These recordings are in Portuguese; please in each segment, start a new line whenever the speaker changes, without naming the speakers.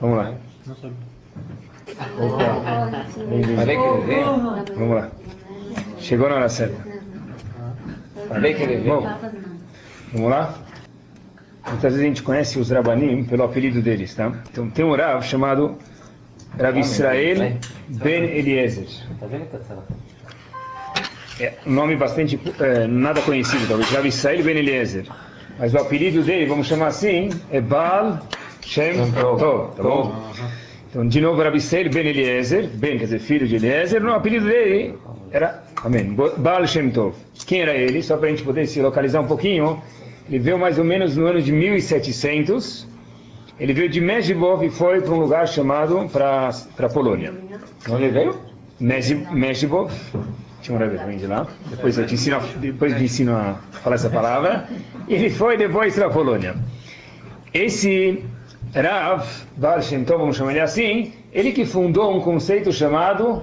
Vamos lá. Opa. Falei que ele veio? Vamos lá. Chegou na hora certa. Falei que ele veio. Bom, vamos lá? Muitas vezes a gente conhece os Rabanim pelo apelido deles, tá? Então tem um Rav chamado Rav Israel Ben Eliezer. É um nome bastante, é, nada conhecido, talvez. Rav Israel Ben Eliezer. Mas o apelido dele, vamos chamar assim, é Baal Shem Tov, tá bom? Então, de novo, Rabi Seir Ben Eliezer, Ben quer dizer filho de Eliezer, no apelido dele era, amém, Baal Shem Tov. Quem era ele? Só para a gente poder se localizar um pouquinho, ele veio mais ou menos no ano de 1700, ele veio de Mezhibov e foi para um lugar chamado, para a Polônia. Onde ele veio? Mezhibov, tinha um Rebbe de lá, depois eu te ensino, depois te ensino a falar essa palavra, e ele foi depois para a Polônia. Esse Rav Baal Shem Tov, vamos chamar ele assim, ele que fundou um conceito chamado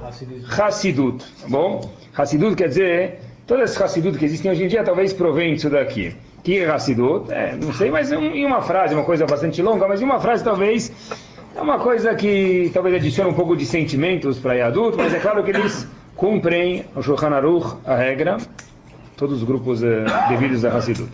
Hassidut, tá bom? Hassidut quer dizer, todas as Hassidut que existem hoje em dia talvez provém disso daqui. Que é Hassidut? É, não sei, mas em uma frase, uma coisa bastante longa, mas em uma frase talvez é uma coisa que talvez adicione um pouco de sentimentos para adulto, mas é claro que eles cumprem o Shulchan Aruch, a regra, todos os grupos uh, devidos a Hassidut.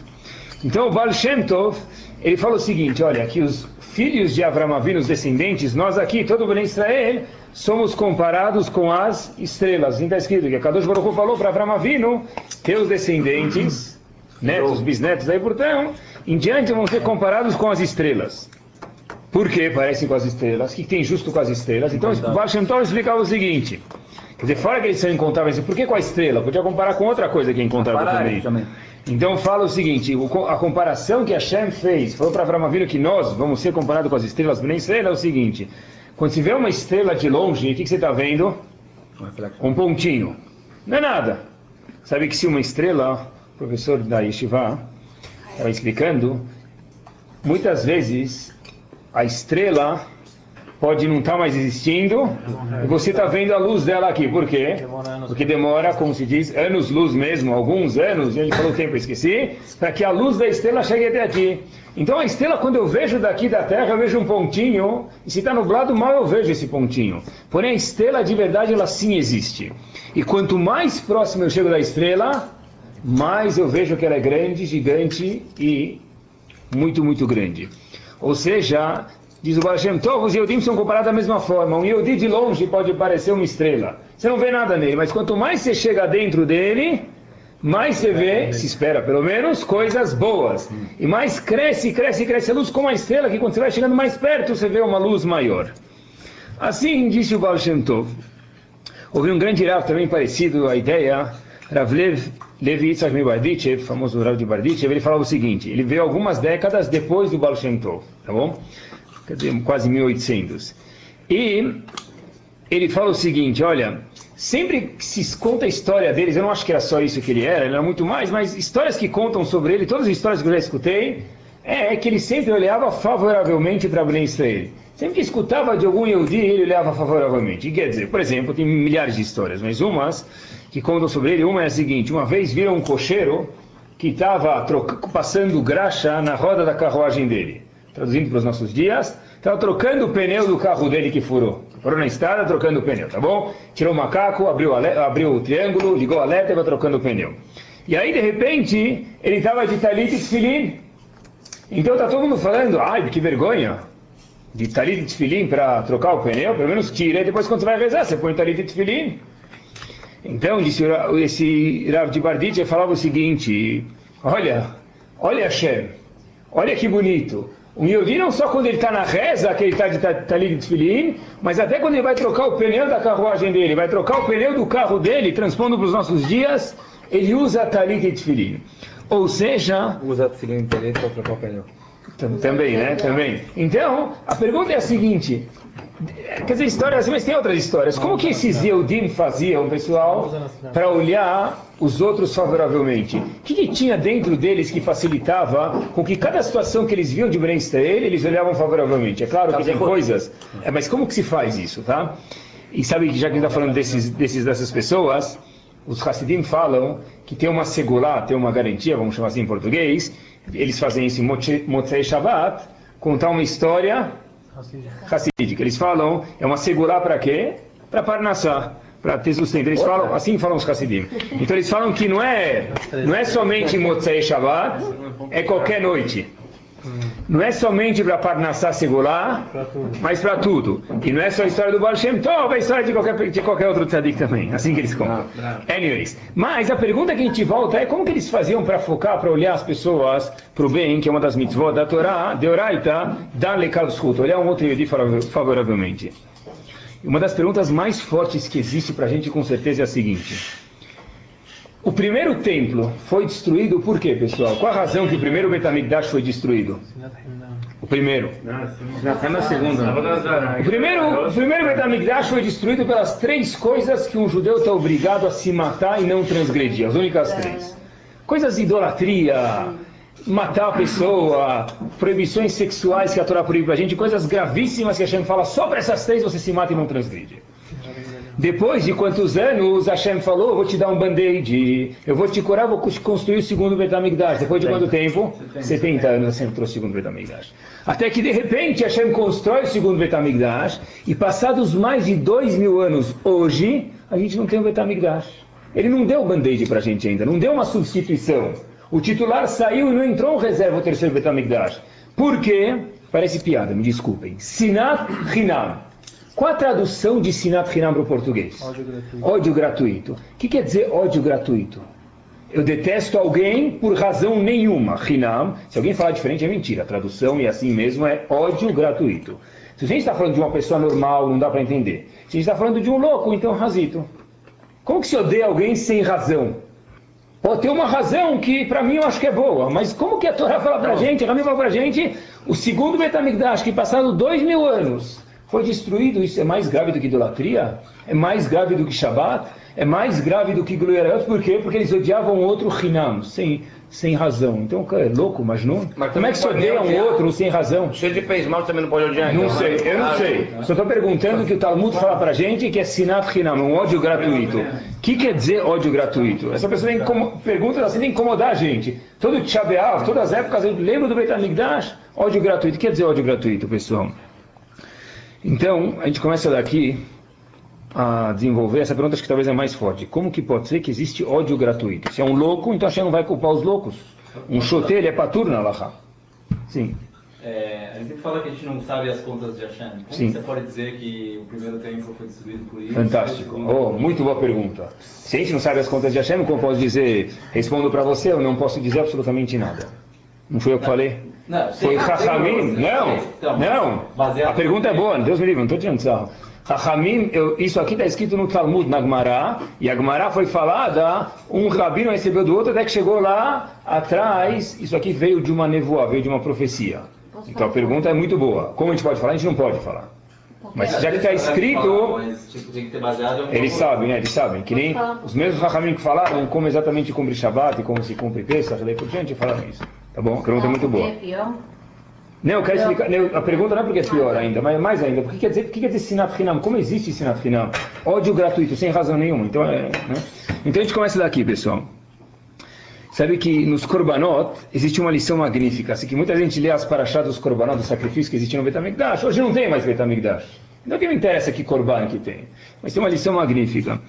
Então o Baal Shem Tov, ele fala o seguinte, olha, que os filhos de Avram Avinu, os descendentes, nós aqui, todo o Israel, somos comparados com as estrelas. Assim está escrito que a Kadosh Baruch falou para Avram Avinu, teus descendentes, netos, bisnetos, aí portanto, em diante vão ser comparados com as estrelas. Por que parecem com as estrelas? O que tem justo com as estrelas? Então, o Baal Shem Tov explicava o seguinte, quer dizer, fora que eles são incontáveis, por que com a estrela? Podia comparar com outra coisa que é incontável também. também. Então fala o seguinte, a comparação que Hashem fez, falou para Avraham Avinu que nós vamos ser comparados com as estrelas nem estrela, é o seguinte, quando se vê uma estrela de longe, o que, que você está vendo? Um pontinho. Não é nada. Sabe que se uma estrela, o professor da Yeshiva estava explicando, muitas vezes a estrela pode não estar tá mais existindo, e você está vendo a luz dela aqui. Por quê? Porque demora, como se diz, anos-luz mesmo, alguns anos, a gente falou o tempo, esqueci, para que a luz da estrela chegue até aqui. Então a estrela, quando eu vejo daqui da Terra, eu vejo um pontinho, e se está nublado, mal eu vejo esse pontinho. Porém, a estrela de verdade, ela sim existe. E quanto mais próximo eu chego da estrela, mais eu vejo que ela é grande, gigante e muito, muito grande. Ou seja, Diz o Baal Shem Tov, os Yehudim são comparados da mesma forma. Um Yehudi de longe pode parecer uma estrela. Você não vê nada nele, mas quanto mais você chega dentro dele, mais você vê, se espera pelo menos, coisas boas. E mais cresce, cresce, cresce a luz como a estrela, que quando você vai chegando mais perto, você vê uma luz maior. Assim disse o Baal Shem Tov. Houve um grande Rav também parecido à ideia, Rav Lev, Levi Yitzhak Barditchev, famoso Rav de Barditchev, ele falava o seguinte, ele veio algumas décadas depois do Baal Shem Tov, tá bom? Quase 1800. E ele fala o seguinte, olha, sempre que se conta a história deles, eu não acho que era só isso que ele era, ele era muito mais, mas histórias que contam sobre ele, todas as histórias que eu já escutei, é, que ele sempre olhava favoravelmente para Ben Israel. Sempre que escutava de algum Yehudi, ele olhava favoravelmente. E quer dizer, por exemplo, tem milhares de histórias, mas umas que contam sobre ele, uma é a seguinte, uma vez viram um cocheiro que estava passando graxa na roda da carruagem dele traduzindo para os nossos dias, estava trocando o pneu do carro dele que furou. Furou na estrada, trocando o pneu, tá bom? Tirou o macaco, abriu, abriu o triângulo, ligou a alerta e vai trocando o pneu. E aí, de repente, ele estava de talit e tefilin. Então está todo mundo falando, ai, que vergonha, de talit e tefilin para trocar o pneu, pelo menos tira e depois quando você vai rezar, você põe talit e tefilin. Então, disse esse Rav de Barditch, falava o seguinte, olha, olha Hashem, olha que bonito, um Yehudi não só quando ele está na reza, que ele está de talit de tefilin, mas até quando ele vai trocar o pneu da carruagem dele, vai trocar o pneu do carro dele, transpondo para os nossos dias, ele usa talit de tefilin. Ou seja...
Usa tefilin para trocar o pneu.
Também, né? Também. Então, a pergunta é a seguinte: quer dizer, histórias, mas tem outras histórias. Como que esses Eudim faziam, pessoal, para olhar os outros favoravelmente? O que, que, tinha dentro deles que facilitava com que cada situação que eles viam de Ben Israel, eles olhavam favoravelmente? É claro que tem coisas, é, mas como que se faz isso, tá? E sabe que já que a gente está falando desses, desses, dessas pessoas, os Hassidim falam que tem uma segulá, tem uma garantia, vamos chamar assim em português, eles fazem isso em Motzei Shabbat, contar uma história Hassidic. Eles falam, é uma segurar para quê? Para Parnassá, para ter sustento. Eles falam, assim falam os Hassidim. Então eles falam que não é, não é somente Motzei Shabbat, é qualquer noite. Não é somente para Parnassá Segular, mas para tudo. E não é só a história do Baal Shem Tov, é a história de qualquer, de qualquer outro tzadik também. Assim que eles contam. Anyways. Mas a pergunta que a gente volta é como que eles faziam para focar, para olhar as pessoas para o bem, que é uma das mitzvot da Torá, de Oraita, dar lekal zchut, olhar um outro Yodi favoravelmente. Uma das perguntas mais fortes que existe para a gente com certeza é a seguinte. O primeiro templo foi destruído por quê, pessoal? Qual a razão que o primeiro Betamigdash foi destruído? O primeiro.
Na segunda.
O primeiro, o primeiro Betamigdash foi destruído pelas três coisas que um judeu está obrigado a se matar e não transgredir. As únicas três. Coisas de idolatria, matar a pessoa, proibições sexuais que a Torá proíbe para a gente, coisas gravíssimas que a Hashem fala, só para essas três você se mata e não transgride. Depois de quantos anos Hashem falou, eu vou te dar um band-aid, eu vou te curar, vou construir o segundo Betamigdash. Depois de quanto tempo? 70 anos Hashem trouxe o segundo Betamigdash. Até que de repente Hashem constrói o segundo Betamigdash e passados mais de dois mil anos hoje, a gente não tem o Betamigdash. Ele não deu o band-aid para a gente ainda, não deu uma substituição. O titular saiu e não entrou um reserva o terceiro Betamigdash. Por quê? Parece piada, me desculpem. Sinat Hinam. Qual a tradução de Sinat Hinam para o português?
Ódio gratuito.
Ódio gratuito. O que quer dizer ódio gratuito? Eu detesto alguém por razão nenhuma. Hinam, se alguém falar diferente é mentira. A tradução e assim mesmo é ódio gratuito. Se a gente está falando de uma pessoa normal, não dá para entender. Se a gente está falando de um louco, então razito. Como que se odeia alguém sem razão? Pode ter uma razão que para mim eu acho que é boa, mas como que a Torá fala para a gente, a Rami fala para a gente, o segundo Betamigdash, que passado dois mil anos, foi destruído, isso é mais grave do que idolatria? É mais grave do que Shabat? É mais grave do que Gluerayot? Por quê? Porque eles odiavam outro Hinam, sem, sem razão. Então, cara, é louco, mas não.
Mas
Como é que se odeia um outro sem razão?
Se ele fez mal, também não pode odiar.
Não
então,
sei,
né?
eu não
Ah,
sei. Só estou perguntando que o Talmud fala pra gente que é sinat hinam, um ódio gratuito. O que quer dizer ódio gratuito? Essa pessoa tem incomo- pergunta assim, tem incomodar a gente. Todo Tchabeav, todas as épocas, eu lembro do Beit HaMikdash, ódio gratuito. O que quer dizer ódio gratuito, pessoal? Então, a gente começa daqui a desenvolver essa pergunta, acho que talvez é mais forte. Como que pode ser que existe ódio gratuito? Se é um louco, então a gente não vai culpar os loucos. Um chote, ele é patur na Laha. Sim.
É, a gente fala que a gente não sabe as contas de Hashem. Como
Sim.
você pode dizer que o primeiro templo foi destruído por isso?
Fantástico. Oh, muito boa pergunta. Se a gente não sabe as contas de Hashem, como posso dizer? Respondo para você, eu não posso dizer absolutamente nada. Não fui eu que falei?
Não,
Foi
sei-
Não,
então,
não. A pergunta é boa, Deus me livre, não estou tirando sarro. Chachamim, eu- isso aqui está escrito no Talmud, na Gemara, e a Gemara foi falada, um rabino recebeu do outro, até que chegou lá atrás, isso aqui veio de uma nevoa, veio de uma profecia. Então a pergunta é muito boa. Como a gente pode falar? A gente não pode falar. Mas já que está escrito,
tipo,
eles sabem, né? Eles sabem. Que nem os mesmos Rahamim que falaram como exatamente cumpre Shabbat e como se cumpre Pesach, e daí por diante, falaram isso. Tá bom? A pergunta é muito boa. Não, eu quero explicar. não, a pergunta não é porque é pior ainda, mas mais ainda. O que quer dizer, o que quer dizer Sinat Hinam? Como existe Sinat Hinam? Ódio gratuito, sem razão nenhuma. Então, é, né? então a gente começa daqui, pessoal. Sabe que nos Korbanot existe uma lição magnífica. Assim que muita gente lê as paraxás dos Korbanot, dos sacrifícios que existiam no Betamigdash. Hoje não tem mais Betamigdash. Então o que me interessa que Korban que tem? Mas tem uma lição magnífica.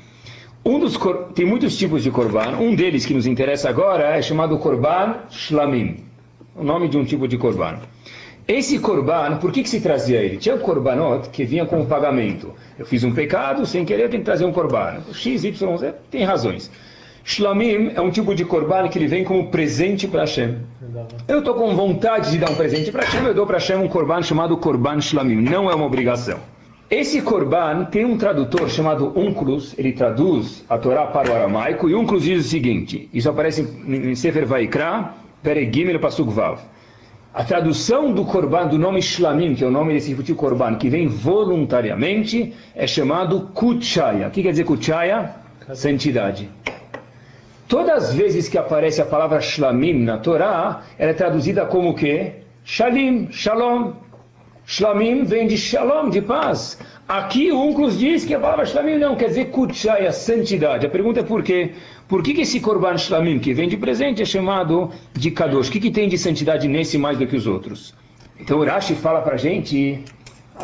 Um dos cor- tem muitos tipos de Korban. Um deles que nos interessa agora é chamado Korban Shlamim. O nome de um tipo de Korban. Esse Korban, por que, que se trazia ele? Tinha o Korbanot que vinha com o pagamento. Eu fiz um pecado, sem querer eu tenho que trazer um Korban. X, Y, Z, tem razões. Shlamim é um tipo de Korban que ele vem como presente para Hashem. Eu estou com vontade de dar um presente para Hashem, eu dou para Hashem um Korban chamado Korban Shlamim. Não é uma obrigação. Esse Korban tem um tradutor chamado Unclus, ele traduz a Torá para o aramaico, e Unclus diz o seguinte, isso aparece em Sefer Vaikra, Peregimel Pasuk Vav. A tradução do Korban, do nome Shlamim, que é o nome desse de Korban, que vem voluntariamente, é chamado Kuchaya. O que quer dizer Kuchaya? Santidade. Todas as vezes que aparece a palavra Shlamim na Torá, ela é traduzida como o quê? Shalim, Shalom. Shlamim vem de Shalom, de paz. Aqui o Unclus diz que a palavra Shlamim não quer dizer Kutshaya, santidade. A pergunta é por quê? Por que, que esse Korban Shlamim, que vem de presente, é chamado de Kadosh? O que, que tem de santidade nesse mais do que os outros? Então o Rashi fala pra gente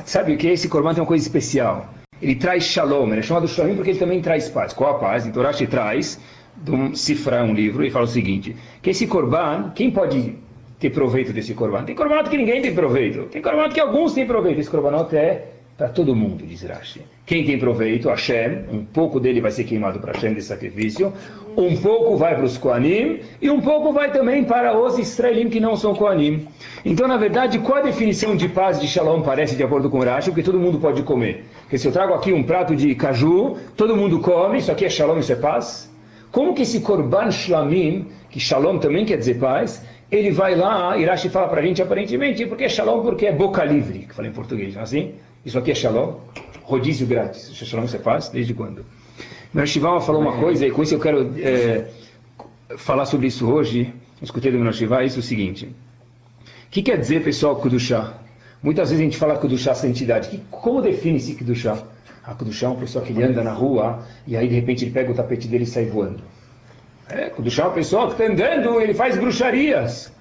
Sabe o que? Esse Corban tem uma coisa especial. Ele traz shalom, ele é chamado shalom porque ele também traz paz. Qual a paz? Então Rashi traz, de um cifrar um livro, e fala o seguinte, que esse Corban, quem pode ter proveito desse Corban? Tem Corban que ninguém tem proveito. Tem Corban que alguns têm proveito. Esse Corbanot é para todo mundo, diz Rashi. Quem tem proveito? Hashem, um pouco dele vai ser queimado para Hashem de sacrifício, um pouco vai para os Koanim, e um pouco vai também para os Israelim que não são Koanim. Então, na verdade, qual a definição de paz de Shalom parece de acordo com Rashi? Porque todo mundo pode comer. Porque se eu trago aqui um prato de caju, todo mundo come, isso aqui é Shalom, isso é paz? Como que esse Korban Shlamim, que Shalom também quer dizer paz, ele vai lá, Irashi fala para a gente aparentemente, porque é Shalom porque é boca livre, que fala em português, é assim? Isso aqui é Shalom, rodízio grátis. Shalom você faz? Desde quando? Meu Shivama falou uma coisa, e com isso eu quero é, falar sobre isso hoje. escutei do meu Shiva, isso é o seguinte. O que quer dizer, pessoal, Kudushá? Muitas vezes a gente fala Kudushá, santidade. Que, como define-se Kudushá? A Kudushá é uma pessoa que ele anda na rua e aí de repente ele pega o tapete dele e sai voando. É, Kudushá é uma pessoa que está andando, ele faz bruxarias.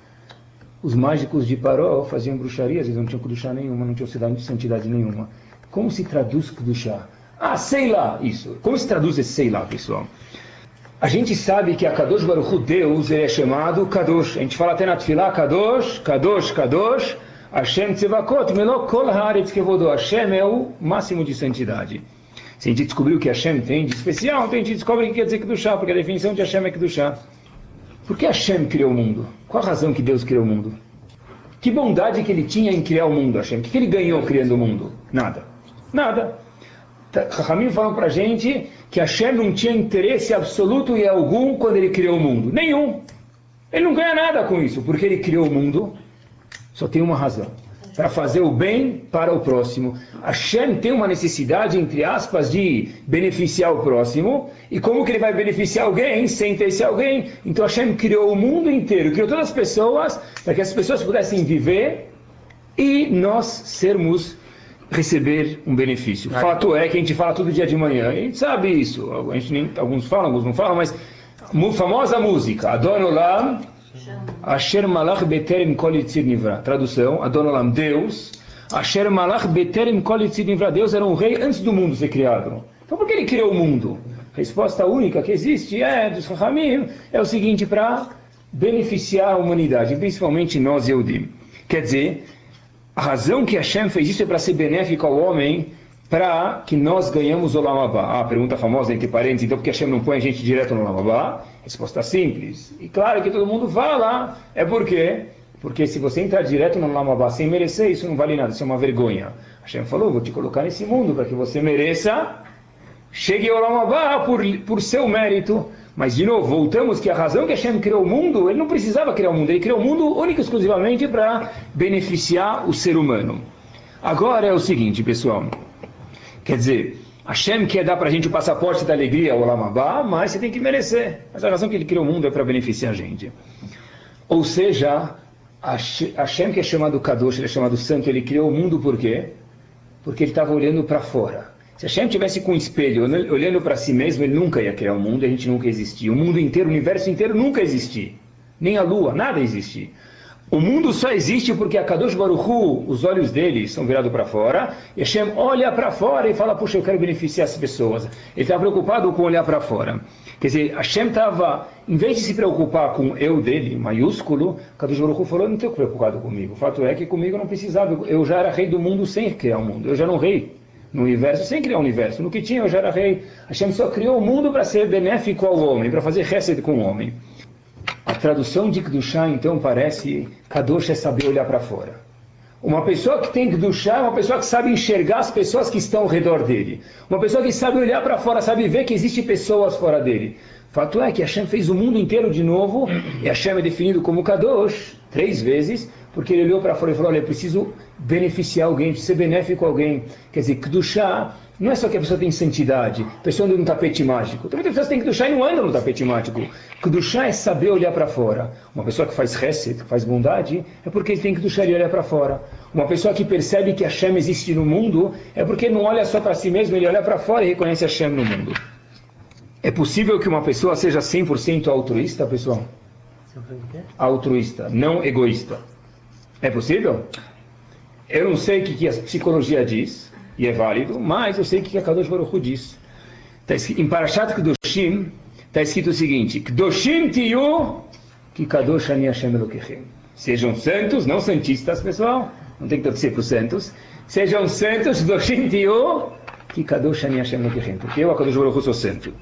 Os mágicos de Paró faziam bruxarias, eles não tinham Kudushá nenhuma, não tinham santidade nenhuma. Como se traduz Kudushá? Ah, sei lá, isso. Como se traduz esse sei lá, pessoal? A gente sabe que a Kadosh Baruch Deus, ele é chamado Kadosh. A gente fala até na Tfilá, Kadosh, Kadosh, Kadosh, Hashem Tzevakot, Melo Kol Haaretz Kevodo. Hashem é o máximo de santidade. Se a gente descobriu que Hashem tem de especial, então a gente descobre o que quer dizer Kedushá, porque a definição de Hashem é Kedushá. Por que Hashem criou o mundo? Qual a razão que Deus criou o mundo? Que bondade que ele tinha em criar o mundo, Hashem? O que ele ganhou criando o mundo? Nada. Nada. Rahamim tá, falou para gente que Hashem não tinha interesse absoluto e algum quando ele criou o mundo. Nenhum. Ele não ganha nada com isso, porque ele criou o mundo. Só tem uma razão para fazer o bem para o próximo. Hashem tem uma necessidade, entre aspas, de beneficiar o próximo. E como que ele vai beneficiar alguém sem ter esse alguém? Então Hashem criou o mundo inteiro, criou todas as pessoas, para que as pessoas pudessem viver e nós sermos receber um benefício. Fato é que a gente fala todo dia de manhã, a gente sabe isso. A gente nem, alguns falam, alguns não falam, mas famosa música, Adonolam Asher Malach Beterem Kol Nivra. Tradução, Adonolam, Deus. Asher Malach Beterem Kol Nivra. Deus era um rei antes do mundo ser criado. Então por que ele criou o mundo? A resposta única que existe é, dos Rahamim, é o seguinte, para beneficiar a humanidade, principalmente nós, Eudim. Quer dizer, a razão que Hashem fez isso é para ser benéfico ao homem, para que nós ganhamos o Lamabá. Ah, pergunta famosa entre parênteses, então por que Hashem não põe a gente direto no Lamabá? Resposta simples. E claro que todo mundo fala, é por quê? Porque se você entrar direto no Lamabá sem merecer, isso não vale nada, isso é uma vergonha. Hashem falou, vou te colocar nesse mundo para que você mereça, chegue ao Lamabá por, por seu mérito. Mas, de novo, voltamos que a razão que Hashem criou o mundo, ele não precisava criar o mundo, ele criou o mundo única e exclusivamente para beneficiar o ser humano. Agora é o seguinte, pessoal. Quer dizer, Hashem quer dar para a gente o passaporte da alegria, o Lamabá, mas você tem que merecer. Mas a razão que ele criou o mundo é para beneficiar a gente. Ou seja, Hashem que é chamado Kadosh, ele é chamado Santo, ele criou o mundo por quê? Porque ele estava olhando para fora. Se Hashem tivesse com um espelho olhando para si mesmo, ele nunca ia criar o mundo, a gente nunca existia. O mundo inteiro, o universo inteiro nunca existia. Nem a lua, nada existia. O mundo só existe porque a Kadosh Baruchu, os olhos dele são virados para fora, e Hashem olha para fora e fala, puxa, eu quero beneficiar as pessoas. Ele está preocupado com olhar para fora. Quer dizer, Hashem estava, em vez de se preocupar com eu dele, maiúsculo, Kadosh Baruchu falou, não estou preocupado comigo. O fato é que comigo não precisava, eu já era rei do mundo sem criar o mundo, eu já um rei no universo sem criar o universo. No que tinha eu já era rei. Hashem só criou o mundo para ser benéfico ao homem, para fazer reset com o homem. A tradução de Kedushá, então, parece Kadosh é saber olhar para fora. Uma pessoa que tem Kedushá é uma pessoa que sabe enxergar as pessoas que estão ao redor dele. Uma pessoa que sabe olhar para fora, sabe ver que existem pessoas fora dele. Fato é que Hashem fez o mundo inteiro de novo, e Hashem é definido como Kadosh, três vezes, porque ele olhou para fora e falou, olha, eu preciso beneficiar alguém, preciso ser benéfico a alguém. Quer dizer, Kedushá não é só que a pessoa tem santidade, a pessoa anda no tapete mágico. Também tem pessoas que têm Kedushá e não andam no tapete mágico. Kedushá é saber olhar para fora. Uma pessoa que faz reset, que faz bondade, é porque ele tem Kedushá e olhar para fora. Uma pessoa que percebe que Hashem existe no mundo, é porque não olha só para si mesmo, ele olha para fora e reconhece Hashem no mundo. É possível que uma pessoa seja 100% altruísta, pessoal? Altruísta, não egoísta. É possível? Eu não sei o que a psicologia diz, e é válido, mas eu sei o que a Kadosh Baruch Hu diz. Tá escrito, em Parashat Kedoshim está escrito o seguinte, Kedoshim tiyu ki Kadosh ani Hashem Elokechem. Sejam santos, não santistas, pessoal, não tem que torcer para os santos. Sejam santos, Kedoshim tiyu ki Kadosh ani Hashem Elokechem. Porque eu, a Kadosh Baruch Hu, sou santo.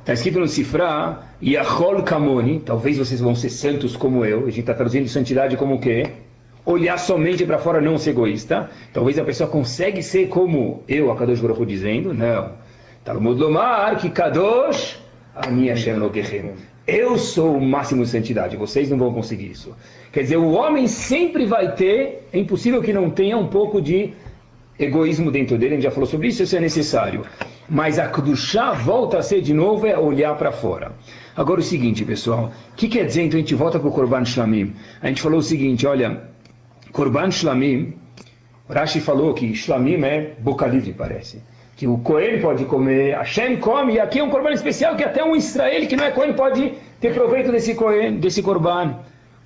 Está escrito no Sifra, Yachol Kamoni, talvez vocês vão ser santos como eu. A gente está traduzindo santidade como o quê? Olhar somente para fora, não ser egoísta. Talvez a pessoa consegue ser como eu, a Kadosh Baruch dizendo, não. Talmud Lomar, que Kadosh, Ani Hashem Lokechem. Eu sou o máximo de santidade, vocês não vão conseguir isso. Quer dizer, o homem sempre vai ter, é impossível que não tenha um pouco de egoísmo dentro dele, a gente já falou sobre isso, isso é necessário. Mas a Kedushá volta a ser de novo é olhar para fora. Agora o seguinte, pessoal, o que quer dizer, então a gente volta para o Korban Shlamim. A gente falou o seguinte, olha, Korban Shlamim, Rashi falou que Shlamim é boca livre, parece. Que o Cohen pode comer, Hashem come, e aqui é um Korban especial que até um Israel que não é Cohen pode ter proveito desse Cohen, desse Korban.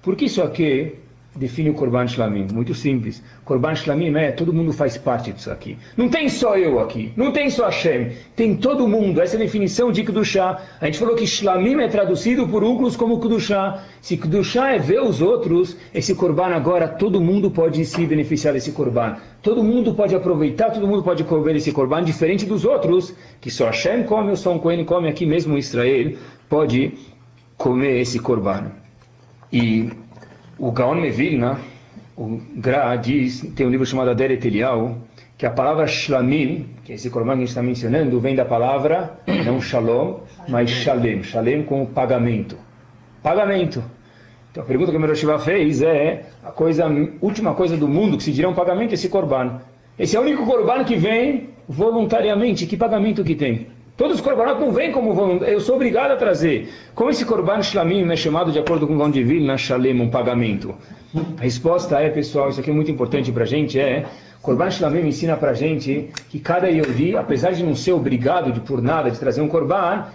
Por que isso aqui define o Korban Shlamim? Muito simples. Korban Shlamim é, todo mundo faz parte disso aqui. Não tem só eu aqui, não tem só Hashem, tem todo mundo. Essa é a definição de Kedushá. A gente falou que Shlamim é traduzido por Uclus como Kedushá. Se Kedushá é ver os outros, esse Korban agora, todo mundo pode se beneficiar desse Korban. Todo mundo pode aproveitar, todo mundo pode comer esse Korban, diferente dos outros, que só Hashem come ou só um Cohen come aqui mesmo Israel, pode comer esse Korban. E o Gaon Mevilna, o Gra diz, tem um livro chamado Aderet Elial, que a palavra Shlamim, que é esse korban que a gente está mencionando, vem da palavra, não Shalom, mas Shalem. Shalem com pagamento. Pagamento. Então a pergunta que o Meroshiva fez é a coisa, última coisa do mundo que se dirá um pagamento, esse korban. Esse é o único korban que vem voluntariamente. Que pagamento que tem? Todos os korbanot não vêm como voluntário, eu sou obrigado a trazer. Como esse korban shlamim é chamado de acordo com o de Vilna, shalem, um pagamento? A resposta é, pessoal, isso aqui é muito importante para a gente, é, korban shlamim ensina para a gente que cada Yehudi, apesar de não ser obrigado de por nada de trazer um korban,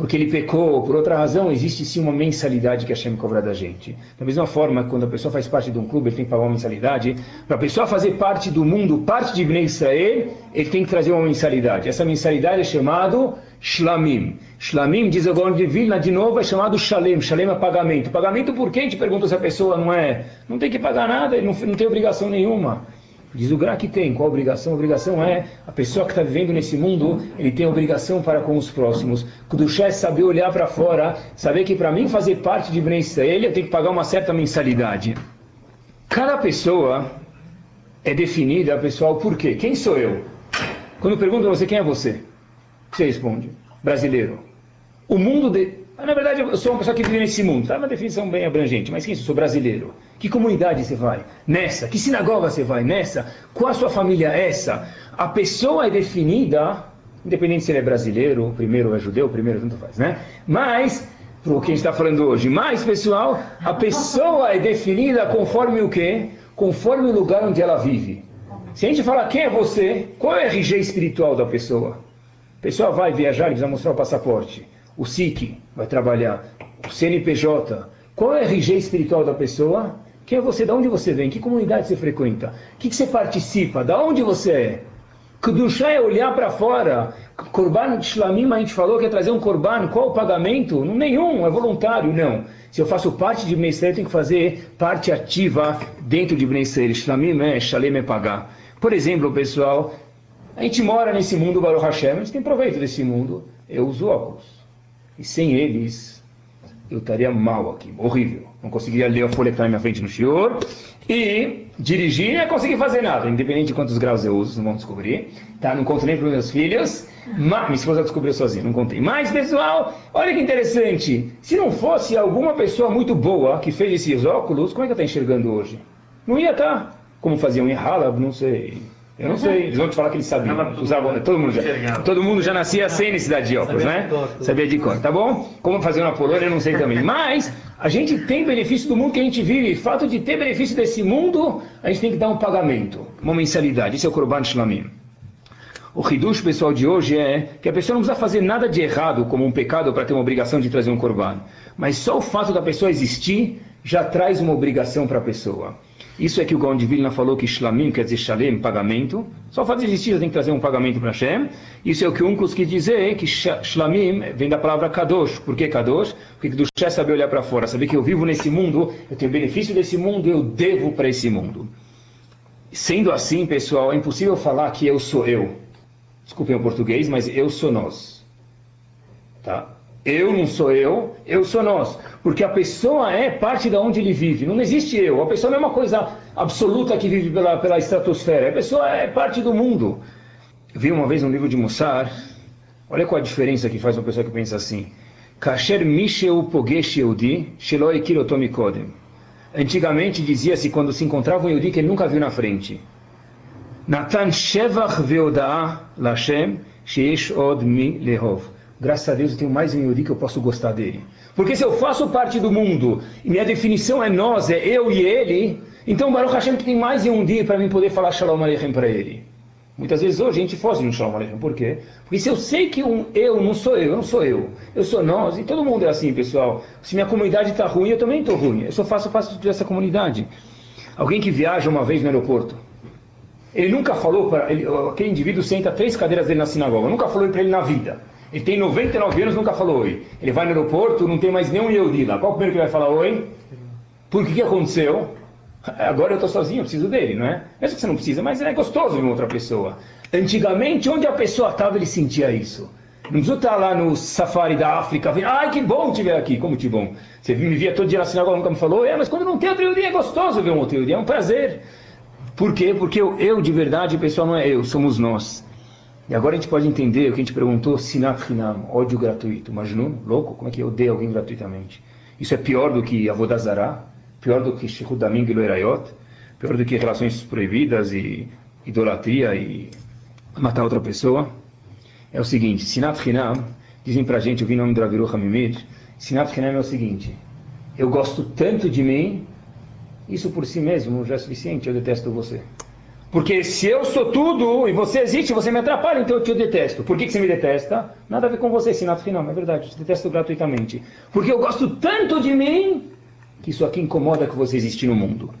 porque ele pecou ou por outra razão, existe sim uma mensalidade que a Hashem cobra da gente. Da mesma forma, quando a pessoa faz parte de um clube, ele tem que pagar uma mensalidade. Para a pessoa fazer parte do mundo, parte de Bnei Israel, ele tem que trazer uma mensalidade. Essa mensalidade é chamado Shlamim. Shlamim, diz agora de Vilna, de novo, é chamado Shalem. Shalem é pagamento. Pagamento por quem? Te pergunta se a pessoa não é. Não tem que pagar nada, não tem obrigação nenhuma. Diz o Gra que tem. Qual a obrigação? A obrigação é a pessoa que está vivendo nesse mundo, ele tem obrigação para com os próximos. Kudushá é saber olhar para fora, saber que para mim fazer parte de Bnei Israel, eu tenho que pagar uma certa mensalidade. Cada pessoa é definida, pessoal, por quê? Quem sou eu? Quando pergunto a você, quem é você? Você responde, brasileiro. O mundo de... Ah, na verdade, eu sou uma pessoa que vive nesse mundo. Tá uma definição bem abrangente. Mas quem sou? Sou brasileiro. Que comunidade você vai? Nessa. Que sinagoga você vai? Nessa. Qual a sua família? Essa. A pessoa é definida, independente se ele é brasileiro, o primeiro é judeu, o primeiro tanto faz, né? Mas, por que a gente está falando hoje, mais pessoal, a pessoa é definida conforme o quê? Conforme o lugar onde ela vive. Se a gente falar quem é você, qual é o RG espiritual da pessoa? A pessoa vai viajar e precisa mostrar o passaporte o SIC vai trabalhar, o CNPJ. Qual é a RG espiritual da pessoa? Quem é você? De onde você vem? Que comunidade você frequenta? O que, que você participa? Da onde você é? Kedushá é olhar para fora. Korban Shlamim, a gente falou que é trazer um Korban. Qual o pagamento? Nenhum, é voluntário, não. Se eu faço parte de Bnei eu tenho que fazer parte ativa dentro de Bnei Israel. Shlamim é, Shalem é pagar. Por exemplo, pessoal, a gente mora nesse mundo, Baruch Hashem, a gente tem proveito desse mundo. Eu uso óculos. E sem eles, eu estaria mal aqui, horrível. Não conseguia ler a folha que está na minha frente no Shior. E dirigir não conseguir fazer nada, independente de quantos graus eu uso, não vão descobrir. Tá? Não conto nem para meus filhos. Mas, minha esposa descobriu sozinha, não contei. Mas, pessoal, olha que interessante. Se não fosse alguma pessoa muito boa que fez esses óculos, como é que eu estou enxergando hoje? Não ia estar. Tá. Como faziam em Halab, não sei. Eu não sei, eles vão te falar que eles sabiam. Usavam, todo, mundo já, todo mundo já nascia sem necessidade de óculos, né? Sabia de cor, tá bom? Como fazer uma Polônia, eu não sei também. Mas a gente tem benefício do mundo que a gente vive. Fato de ter benefício desse mundo, a gente tem que dar um pagamento, uma mensalidade. Isso é o Korban Shlamim. O Hidush pessoal de hoje é que a pessoa não precisa fazer nada de errado como um pecado para ter uma obrigação de trazer um Korban. Mas só o fato da pessoa existir já traz uma obrigação para a pessoa. Isso é que o Gaon de Vilna falou que Shlamim quer dizer Shalem, pagamento. Só fazer existir tem que trazer um pagamento para Hashem. Isso é o que Uncus quis dizer, que Shlamim vem da palavra Kadosh. Por que Kadosh? Porque do é saber olhar para fora, saber que eu vivo nesse mundo, eu tenho benefício desse mundo, eu devo para esse mundo. Sendo assim, pessoal, é impossível falar que eu sou eu. Desculpem o português, mas eu sou nós. Tá? Eu não sou eu, eu sou nós. Porque a pessoa é parte de onde ele vive. Não existe eu. A pessoa não é uma coisa absoluta que vive pela, pela estratosfera. A pessoa é parte do mundo. Eu vi uma vez um livro de Mussar. Olha qual a diferença que faz uma pessoa que pensa assim. Kasher. Antigamente dizia-se quando se encontrava um Yehudi que ele nunca viu na frente. Natan shevach veodaa lashem sheish od mi lehov graças a Deus eu tenho mais um Yuri que eu posso gostar dele. Porque se eu faço parte do mundo, e minha definição é nós, é eu e ele, então Baruch Hashem tem mais um dia para mim poder falar Shalom Aleichem para ele. Muitas vezes hoje a gente foge no Shalom Aleichem. Por quê? Porque se eu sei que um eu não sou eu, eu não sou eu, eu sou nós, e todo mundo é assim, pessoal. Se minha comunidade está ruim, eu também estou ruim. Eu só faço parte dessa comunidade. Alguém que viaja uma vez no aeroporto, ele nunca falou para aquele indivíduo senta três cadeiras dele na sinagoga, nunca falou para ele na vida. Ele tem 99 anos, nunca falou oi. Ele vai no aeroporto, não tem mais nenhum Yehudi lá. Qual o primeiro que vai falar oi? Por que, que aconteceu? Agora eu estou sozinho, eu preciso dele, não é? Mesmo que você não precisa, mas é gostoso ver outra pessoa. Antigamente, onde a pessoa estava, ele sentia isso. Não precisa estar lá no safari da África, vendo, ai que bom te ver aqui, como te bom. Você me via todo dia na sinagoga, nunca me falou, é, mas quando não tem outro Yehudi, é gostoso ver um outro Yehudi, é um prazer. Por quê? Porque eu, eu de verdade, pessoal, não é eu, somos nós. E agora a gente pode entender o que a gente perguntou, sinat hinam, ódio gratuito. Majnun, louco, como é que eu odeio alguém gratuitamente? Isso é pior do que avodazará, pior do que shihudaming e loerayot, pior do que relações proibidas e idolatria e matar outra pessoa. É o seguinte, sinat hinam, dizem pra gente, eu vi o nome do Raviru Hamimid, sinat hinam é o seguinte, eu gosto tanto de mim, isso por si mesmo já é suficiente, eu detesto você. Porque se eu sou tudo e você existe, você me atrapalha, então eu te detesto. Por que, que você me detesta? Nada a ver com você, Sinato Final, é verdade, eu te detesto gratuitamente. Porque eu gosto tanto de mim que isso aqui incomoda que você existe no mundo.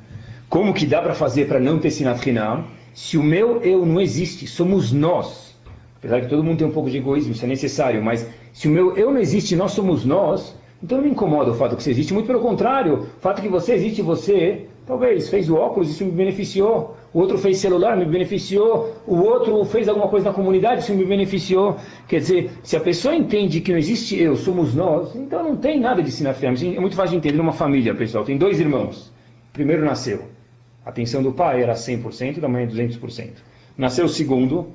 Como que dá para fazer para não ter Sinato Final? Se o meu eu não existe, somos nós. Apesar que todo mundo tem um pouco de egoísmo, isso é necessário, mas se o meu eu não existe, nós somos nós, então não me incomoda o fato que você existe, muito pelo contrário, o fato que você existe, você talvez fez o óculos, isso me beneficiou o outro fez celular, me beneficiou, o outro fez alguma coisa na comunidade, isso me beneficiou. Quer dizer, se a pessoa entende que não existe eu, somos nós, então não tem nada de sinafirma. É muito fácil de entender uma família, pessoal. Tem dois irmãos. O primeiro nasceu. A atenção do pai era 100%, da mãe 200%. Nasceu o segundo,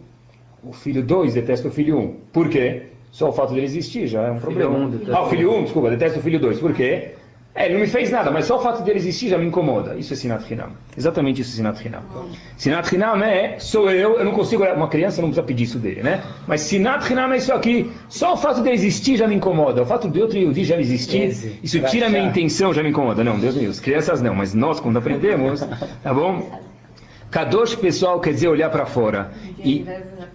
o filho 2 detesta o filho 1. Um. Por quê? Só o fato dele existir já é um problema. Um, ah, o filho 1, um, desculpa, detesta o filho 2. Por quê? É, ele não me fez nada, mas só o fato dele existir já me incomoda. Isso é Sinat Hinam. Exatamente isso é Sinat Hinam. Sinat Hinam é, sou eu, eu não consigo, uma criança não precisa pedir isso dele, né? Mas Sinat Hinam é isso aqui, só o fato dele existir já me incomoda. O fato de outro Yehudi já existir, isso tira a minha intenção, já me incomoda. Não, Deus me Deus, crianças não, mas nós quando aprendemos, tá bom? Kadosh, pessoal, quer dizer olhar para fora. E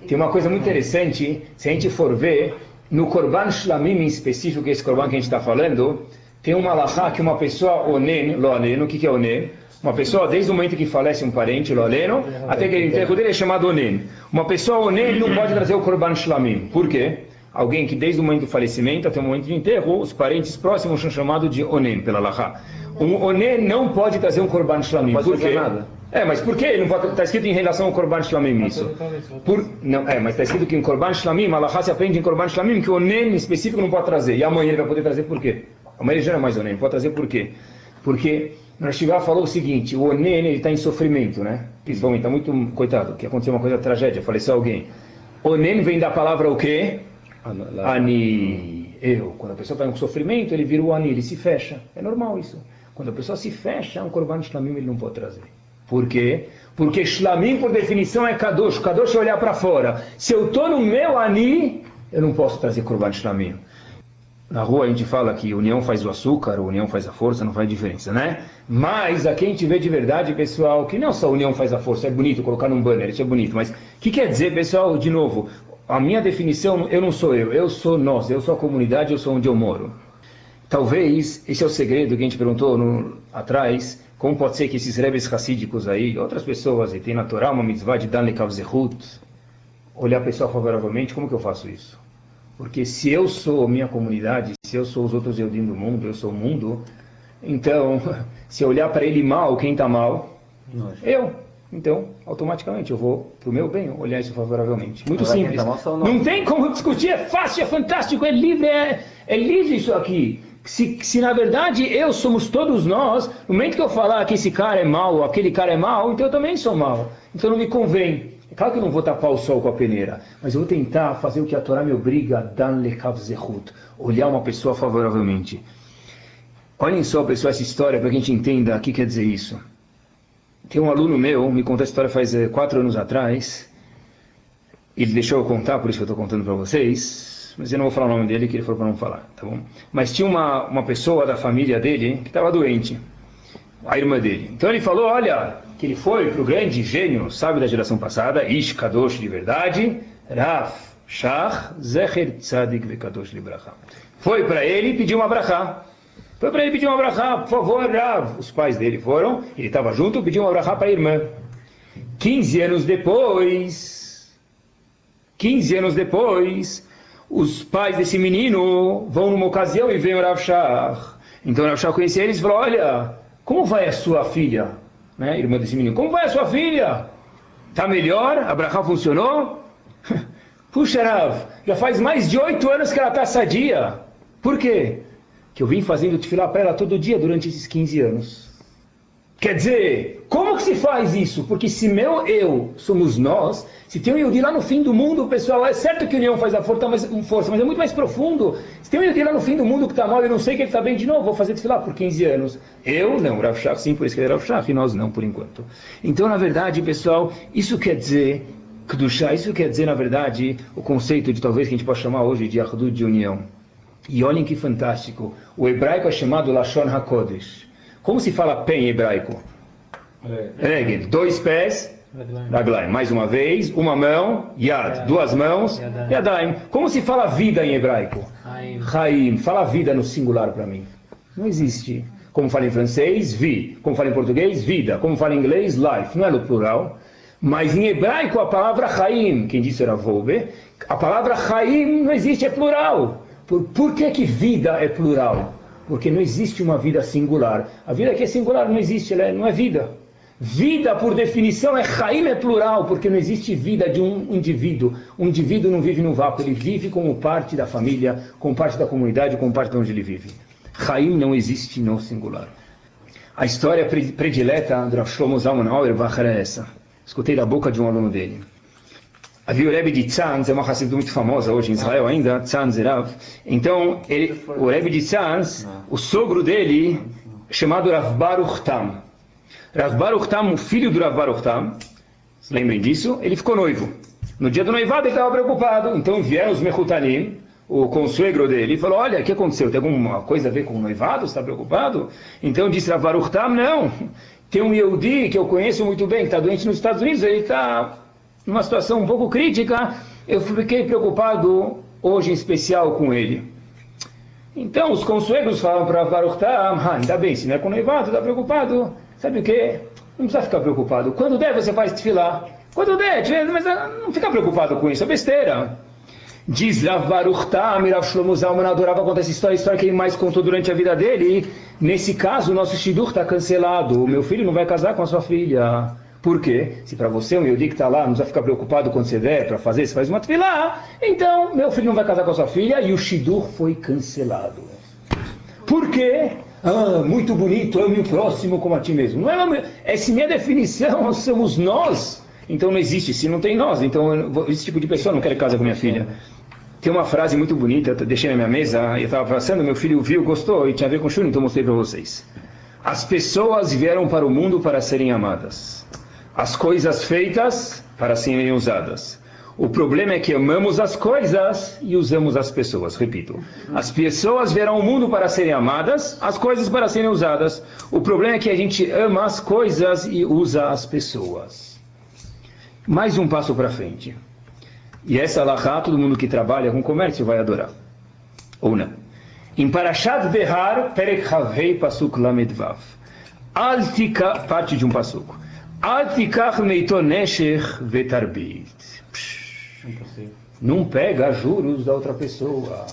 tem uma coisa muito interessante, se a gente for ver, no Korban Shlamim em específico, que é esse Korban que a gente está falando, tem uma alahá que uma pessoa onen, lo aleno, o que, que é onen? Uma pessoa, desde o momento que falece um parente, lo aleno, até que ele enterro dele é chamado onen. Uma pessoa onen, não pode trazer o korban shlamim. Por quê? Alguém que desde o momento do falecimento até o momento de enterro, os parentes próximos são chamados de onen, pela alahá. Um onen não pode trazer um korban shlamim. Por quê? Nada. É, mas por que ele não pode? Está escrito em relação ao Korban Shlamim isso. Por, não, é, mas está escrito que em Korban Shlamim, Allah se aprende em Korban Shlamim que o Onen específico não pode trazer. E amanhã ele vai poder trazer por quê? Já não é mais Onen, pode trazer por quê? Porque Rashivá falou o seguinte, o Onen está em sofrimento, né? Principalmente, está muito, coitado, que aconteceu uma coisa tragédia, faleceu alguém. Onen vem da palavra o quê? Ani, eu. Quando a pessoa está em sofrimento, ele vira o Ani, ele se fecha. É normal isso. Quando a pessoa se fecha, um Korban Shlamim ele não pode trazer. Por quê? Porque Shlamim, por definição, é Kadosh. Kadosh é olhar para fora. Se eu estou no meu Ani, eu não posso trazer Korban Shlamim. Na rua a gente fala que união faz o açúcar, união faz a força, não faz diferença, né? Mas a gente vê de verdade, pessoal, que não só união faz a força, é bonito colocar num banner, isso é bonito, mas o que quer dizer, pessoal, de novo, a minha definição, eu não sou eu, eu sou nós, eu sou a comunidade, eu sou onde eu moro. Talvez esse é o segredo que a gente perguntou no, atrás, Como pode ser que esses rebes racídicos aí, outras pessoas, e tem na Torá uma mitzvah de Dan Lekav Zehut, olhar a pessoa favoravelmente, como que eu faço isso? Porque se eu sou minha comunidade, se eu sou os outros Eudim do mundo, eu sou o mundo, então, se eu olhar para ele mal, quem está mal? Eu. Então, automaticamente, eu vou para o meu bem olhar isso favoravelmente. Muito
Vai
simples.
o
Não tem como discutir, é fácil, é fantástico, é livre, é, é livre isso aqui. Se, se na verdade eu somos todos nós, no momento que eu falar que esse cara é mau, ou aquele cara é mau, então eu também sou mau. Então não me convém. É claro que eu não vou tapar o sol com a peneira, mas eu vou tentar fazer o que a Torá me obriga, dan lekav zehut, olhar uma pessoa favoravelmente. Olhem só, pessoal, essa história para que a gente entenda o que quer dizer isso. Tem um aluno meu, me contou a história faz eh, quatro anos atrás. Ele deixou eu contar, por isso que eu estou contando para vocês. Mas eu não vou falar o nome dele, que ele falou para não falar, tá bom? Mas tinha uma, uma pessoa da família dele que estava doente, a irmã dele. Então ele falou, olha, que ele foi para o grande gênio, sábio da geração passada, Ish Kadosh de verdade, Rav Shach Zecher Tzadik Vekadosh Libracha. Foi para ele e pediu uma brachá. Foi para ele pedir uma brachá, por favor, Rav. Os pais dele foram, ele estava junto, pediu uma brachá para a irmã. 15 anos depois, 15 anos depois, os pais desse menino vão numa ocasião e vem o Rav Shach. Então o Rav Shach conhecia eles e falou, olha, como vai a sua filha? Né, irmã desse menino, como vai a sua filha? Tá melhor? A funcionou? Puxa, Rav, já faz mais de oito anos que ela está sadia. Por quê? Que eu vim fazendo tefilá para ela todo dia durante esses 15 anos. Quer dizer, como que se faz isso? Porque se meu eu somos nós, se tem um Yehudi lá no fim do mundo, pessoal, é certo que união faz a força, mas, força, mas é muito mais profundo. Se tem um Yehudi lá no fim do mundo que está mal, eu não sei que ele está bem de novo, vou fazer tefilá por 15 anos. Eu não, Rav sim, por isso que ele é Rav e nós não, por enquanto. Então, na verdade, pessoal, isso quer dizer, Kedushá, isso quer dizer, na verdade, o conceito de talvez que a gente possa chamar hoje de Ardud de união. E olhem que fantástico, o hebraico é chamado Lashon HaKodesh. Como se fala pé em hebraico? Regel, dois pés, Raglaim. Mais uma vez, uma mão, Yad. Duas mãos. Yadaim. Como se fala vida em hebraico? Haim. Fala vida no singular para mim. Não existe. Como fala em francês, vi. Como fala em português, vida. Como fala em inglês, life. Não é no plural. Mas em hebraico a palavra Haim, quem disse era Volbe, a palavra Haim não existe, é plural. Por, por que, que vida é plural? Porque não existe uma vida singular. A vida que é singular não existe, ela é- não é vida. Vida, por definição, é Haim é plural, porque não existe vida de um indivíduo. Um indivíduo não vive no vácuo, ele vive como parte da família, como parte da comunidade, como parte de onde ele vive. Haim não existe no singular. A história pre- predileta do Shlomo Zalman Auerbach era essa. Escutei da boca de um aluno dele. Havia o Rebbe de Tzanz, é uma Hassidut muito famosa hoje em Israel ainda, Tzanz Rav. Então, ele, o Rebbe de Tzanz, o sogro dele, chamado Rav Baruch Tam. Rav Baruch Tam, o filho do Rav Baruch Tam, lembrem disso, ele ficou noivo. No dia do noivado ele estava preocupado, então vieram os Mechutanim, o consuegro dele, e falou, olha, o que aconteceu? Tem alguma coisa a ver com o noivado? Você está preocupado? Então disse Rav Baruch Tam, não, tem um Yehudi que eu conheço muito bem, que está doente nos Estados Unidos, ele está numa situação um pouco crítica, eu fiquei preocupado hoje em especial com ele. Então os consuegros falam para Baruch Tam, ah, ainda bem, se não é com noivado, está preocupado. Sabe o que? Não precisa ficar preocupado. Quando der, você faz tefilá. Quando der, mas ah, não fica preocupado com isso, é besteira. Diz Rav Baruch Tam, Rav Shlomo Zalman adorava contar essa história, a história que ele mais contou durante a vida dele. Nesse caso, o nosso Shidur está cancelado. O meu filho não vai casar com a sua filha. Por quê? Se para você um Yehudi que está lá não precisa ficar preocupado quando você der para fazer, você faz uma tefilá, então meu filho não vai casar com a sua filha e o Shidur foi cancelado. Por quê? Ah, muito bonito, ame o próximo como a ti mesmo. Não é, ame- essa minha definição, somos nós. Então não existe, se não tem nós. Então esse tipo de pessoa não quer casar com minha filha. Tem uma frase muito bonita, deixei na minha mesa, eu estava passando, meu filho viu, gostou, e tinha a ver com o Shuri, então mostrei para vocês. As pessoas vieram para o mundo para serem amadas. As coisas feitas para serem usadas. O problema é que amamos as coisas e usamos as pessoas. Repito. As pessoas vieram ao mundo para serem amadas, as coisas para serem usadas. O problema é que a gente ama as coisas e usa as pessoas. Mais um passo para frente. E essa alahá, todo mundo que trabalha com comércio vai adorar. Ou não. Em Parashat Behar, Perek Havei Pasuk Lamed Vav. Altika, parte de um passuco. Altikach meitonesher vetarbit. Não pega juros da outra pessoa.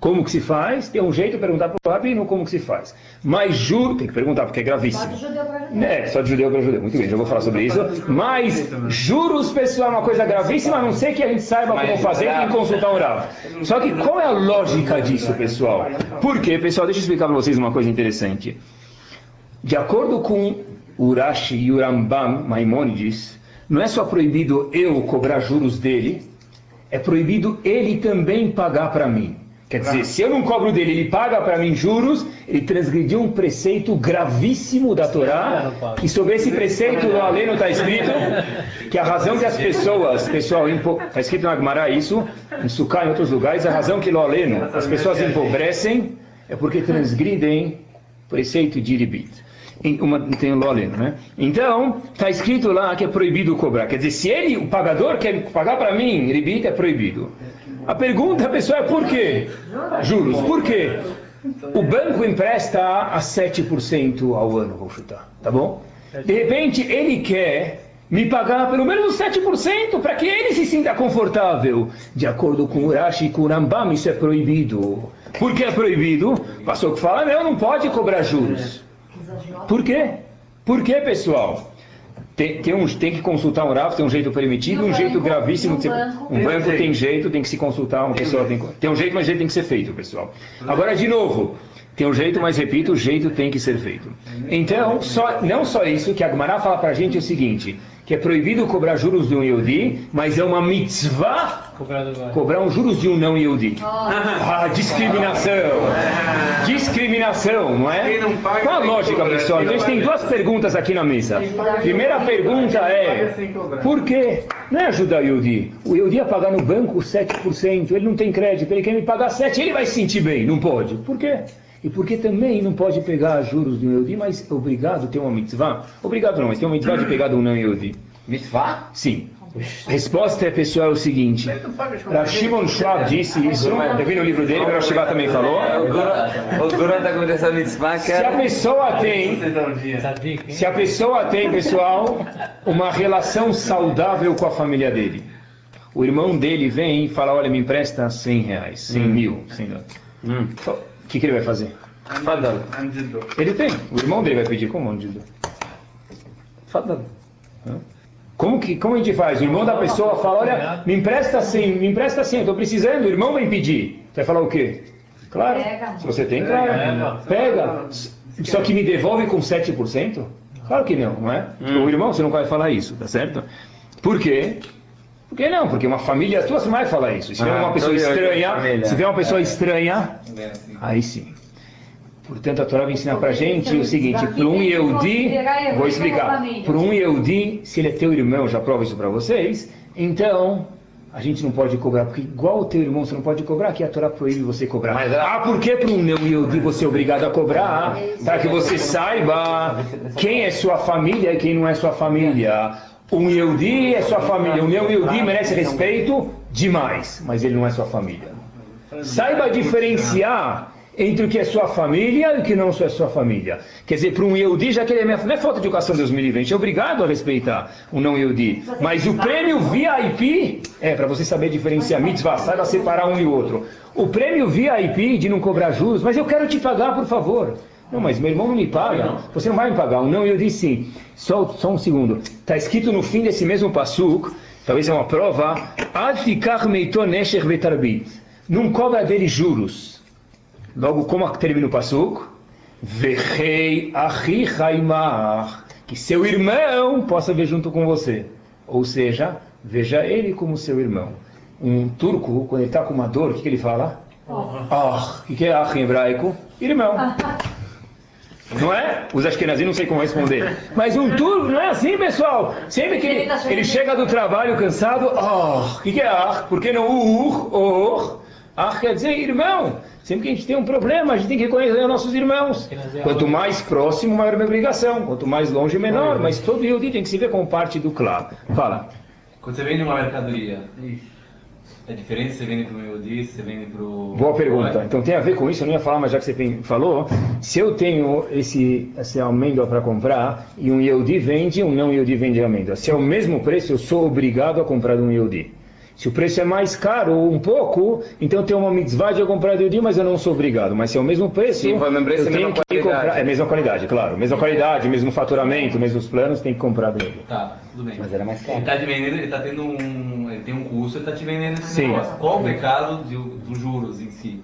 Como que se faz? Tem um jeito de perguntar para o rabino como que se faz. Mas juro, tem que perguntar porque é gravíssimo.
Só de judeu para judeu.
É, só de judeu para judeu. Muito bem, já vou falar sobre isso. Mas juros, pessoal, é uma coisa gravíssima, a não ser que a gente saiba como fazer e consultar o Rav. Só que qual é a lógica disso, pessoal? Por quê, pessoal? Deixa eu explicar para vocês uma coisa interessante. De acordo com Urashi e Urambam Maimonides, não é só proibido eu cobrar juros dele, é proibido ele também pagar para mim. Quer dizer, se eu não cobro dele, ele paga para mim juros, ele transgrediu um preceito gravíssimo da Torá, e sobre esse preceito no Aleno está escrito que a razão que as pessoas, pessoal, está escrito na Gemara isso, em Sukkah e em outros lugares, a razão que no Aleno as pessoas empobrecem é porque transgridem preceito de Ribit. Uma, tem o né? Então, está escrito lá que é proibido cobrar. Quer dizer, se ele, o pagador, quer pagar para mim, Ribit é proibido. A pergunta, pessoal, é por quê? Juros. Por quê? O banco empresta a 7% ao ano, vou chutar, tá bom? De repente, ele quer me pagar pelo menos 7% para que ele se sinta confortável. De acordo com Urashi e com Rambam, isso é proibido. Por que é proibido? O pastor que fala, não, não pode cobrar juros. Por quê? Por quê, pessoal? Tem, tem, um, tem que consultar um Rav, tem um jeito permitido, um jeito gravíssimo. ser-
banco.
um banco tem jeito, tem que se consultar, uma pessoa tem, tem um jeito, mas o jeito tem que ser feito, pessoal. Agora, de novo, tem um jeito, mas repito, o jeito tem que ser feito. Então, só, não só isso, que a Gemara fala pra gente é o seguinte, que é proibido cobrar juros de um Yehudi, mas é uma mitzvah cobrar um juros de um não Yehudi. Ah, discriminação! Discriminação, não é? Qual a lógica, pessoal? Então a gente tem duas perguntas aqui na mesa. Primeira pergunta é: por que não é ajudar o Yehudi? O Yehudi ia pagar no banco 7%, ele não tem crédito, ele quer me pagar 7%, ele vai se sentir bem, não pode. Por quê? E por que também não pode pegar juros de um Yehudi, mas obrigado ter uma mitzvah? Obrigado não, mas tem uma mitzvah de pegar um não Yehudi.
Mitzvah?
Sim. Resposta é, pessoal, é o seguinte. Rav Shimon Schwab disse isso, eu vi no livro dele, o Rav Shiva também falou.
O Guru está com essa mitzvah
Se a pessoa tem, se a pessoa tem, pessoal, uma relação saudável com a família dele, o irmão dele vem e fala, olha, me empresta 100 reais, 100 mil, 100 dólares.
Hum.
O que, que ele vai fazer?
Fadal.
Ele tem, o irmão dele vai pedir, como onde? Fadal. Hã? Como, que, como a gente faz? O irmão da pessoa fala, olha, me empresta 100, me empresta 100, eu estou precisando, o irmão vem pedir. Você vai falar o quê? Claro,
Pega.
se você tem, claro. Pega. Só que me devolve com 7%? Claro que não, não é? O irmão, você não vai falar isso, tá certo? Por quê? Por que não? Porque uma família tua, você não vai falar isso. Se vier
Ah,
uma pessoa
então,
estranha, se vier uma pessoa estranha, aí sim. Portanto, a Torá vai ensinar pra gente o seguinte, para um Yehudi, vou explicar, para um Yehudi, se ele é teu irmão, eu já provo isso para vocês, então a gente não pode cobrar, porque igual o teu irmão você não pode cobrar, que a Torá proíbe você cobrar.
Mas-
ah, por que para um não Yehudi você é obrigado a cobrar? Para que você saiba quem é sua família e quem não é sua família. Um Yehudi é sua família, um Yehudi merece respeito demais, mas ele não é sua família. Saiba diferenciar entre o que é sua família e o que não é sua família. Quer dizer, para um Yehudi, já que ele é minha Não é falta de educação, Deus me livre, a gente é obrigado a respeitar o não Yehudi. Mas o prêmio VIP é para você saber diferenciar mitzvah, saiba separar um e outro. O prêmio VIP de não cobrar juros, mas eu quero te pagar, por favor. Não, mas meu irmão não me paga. Você não vai me pagar. Não Yehudi sim. Só, só um segundo. Está escrito no fim desse mesmo passuk, talvez é uma prova. Não cobra dele juros. Logo, como termina o Passuk? Chaimach. Que seu irmão possa ver junto com você. Ou seja, veja ele como seu irmão. Um turco, quando ele está com uma dor, o que, que ele fala? Ah, o que, que é ach em hebraico? Irmão. Não é? Os Ashkenazi não sei como responder. Mas um turco, não é assim, pessoal? Sempre que ele, ele chega do trabalho cansado, ah, o que, que é ach? Por que não ur, or? Ach quer dizer irmão. Sempre que a gente tem um problema, a gente tem que reconhecer os nossos irmãos. Quanto mais próximo, maior a minha obrigação. Quanto mais longe, menor. Mas todo Yehudi tem que se ver como parte do clã. Fala.
Quando você vende uma mercadoria É diferente se vende para o Yehudi, se vende para o...
Boa pergunta. Então tem a ver com isso, eu não ia falar, mas já que você falou, se eu tenho esse, esse amêndoa para comprar e um Yehudi vende, um não Yehudi vende amêndoa. Se é o mesmo preço, eu sou obrigado a comprar um Yehudi. Se o preço é mais caro um pouco, então tenho uma mitzvah de eu comprar de Yehudi, mas eu não sou obrigado. Mas se é o mesmo preço,
Sim,
eu
é
tenho
mesma
que
qualidade.
comprar. É a mesma qualidade, claro. Mesma qualidade, mesmo faturamento, mesmos planos, tem que comprar de Yehudi.
Tá, tudo bem.
Mas era mais caro.
Ele tá te vendendo, ele tá tendo um... Ele tem um curso, ele tá te vendendo esse
Sim.
negócio. Qual o pecado de- dos juros em si?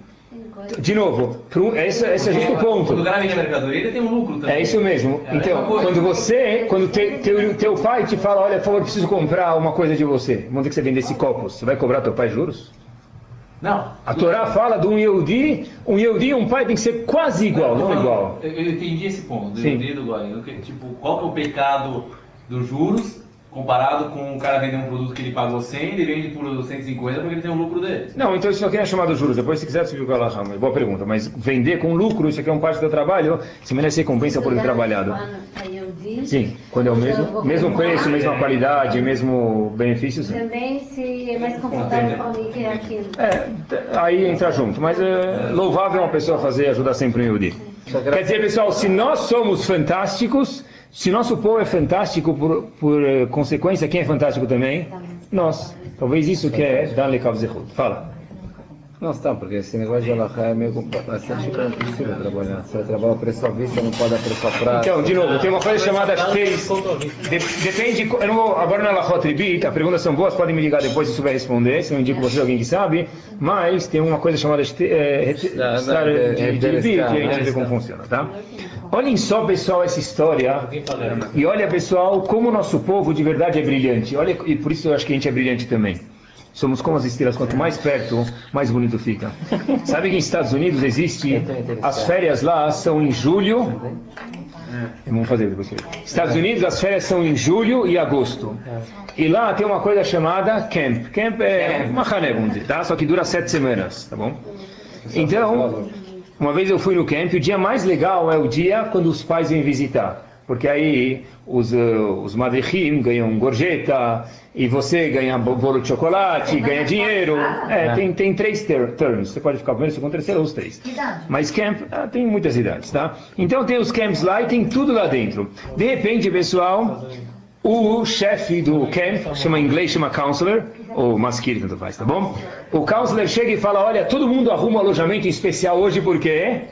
De novo, pro- esse, esse é justo o ponto.
Quando o cara vende mercadoria, ele tem um lucro também.
É isso mesmo.
É a
Então, quando você, quando te- teu, teu pai te fala, olha, por favor, eu preciso comprar uma coisa de você, vamos dizer que você vende esse copo, você vai cobrar teu pai juros?
Não.
A Torá fala de um Yehudi, um Yehudi e um pai tem que ser quase igual, não igual.
Eu, eu entendi esse ponto, do
Sim.
Yehudi e do Goy. Tipo, qual que é o pecado dos juros comparado com o cara vender um produto que ele pagou 100, ele vende por 150 porque ele tem o lucro dele.
Não, então isso aqui é chamado juros. Depois, se quiser, você viu que ela chama. Boa pergunta. Mas vender com lucro, isso aqui é um parte do trabalho, se merece recompensa por ter trabalhado. Sim, quando é o mesmo, mesmo preço, mesma qualidade, mesmo benefício, sim.
Também se é mais confortável para mim que aquilo.
É, aí entra junto. Mas é louvável uma pessoa fazer ajudar sempre um Yehudi. Quer dizer, pessoal, se nós somos fantásticos, se nosso povo é fantástico por, por eh, consequência, quem é fantástico também? Nós. Talvez isso que é dar lekav zehut. Fala.
Não, está, porque esse negócio de alahá é meio bastante impossível trabalhar. Você vai trabalhar o preço à vista, não pode dar preço prazo.
Então, de novo, tem uma coisa chamada três. Depende. Eu não vou, agora na Lachot Ribit, as perguntas são boas, podem me ligar depois se souber responder, se eu indico você alguém que sabe. Mas tem uma coisa chamada eh,
é-
de,
é
e a gente vê como funciona, tá? Olhem só, pessoal, essa história. E olha, pessoal, como o nosso povo de verdade é brilhante. Olha, e por isso eu acho que a gente é brilhante também. Somos como as estrelas, quanto mais perto, mais bonito fica. Sabe que nos Estados Unidos existe, as férias lá são em julho. Vamos fazer depois. Estados Unidos, as férias são em julho e agosto. E lá tem uma coisa chamada camp. Camp é uma dizer, tá? Só que dura sete semanas, tá bom? Então, uma vez eu fui no camp, o dia mais legal é o dia quando os pais vêm visitar. Porque aí os, eh, os madrechim ganham gorjeta, e você ganha bo- bolo de chocolate, ganha dinheiro. É, tem, tem três ter terms. Você pode ficar primeiro, segundo, terceiro, ou os três. Mas camp ah, tem muitas idades, tá? Então tem os camps lá e tem tudo lá dentro. De repente, pessoal, o chefe do camp, chama em inglês, chama counselor, ou maskir, tanto faz, tá bom? O counselor chega e fala, olha, todo mundo arruma alojamento especial hoje porque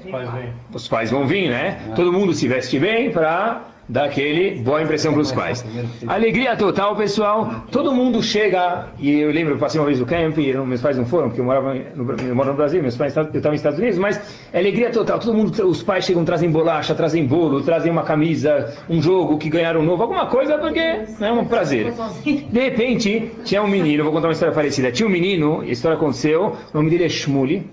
os pais vão vir, né? Todo mundo se veste bem para dar aquele boa impressão para os pais. Alegria total, pessoal. Todo mundo chega, e eu lembro, eu passei uma vez no camp, e eu- meus pais não foram, porque eu morava no, eu no Brasil, meus pais eu estava nos Estados Unidos, mas é alegria total. Todo mundo, os pais chegam, trazem bolacha, trazem bolo, trazem uma camisa, um jogo que ganharam novo, alguma coisa, porque é um prazer. De repente, tinha um menino, vou contar uma história parecida. Tinha um menino, a história aconteceu, o nome dele é Shmuli,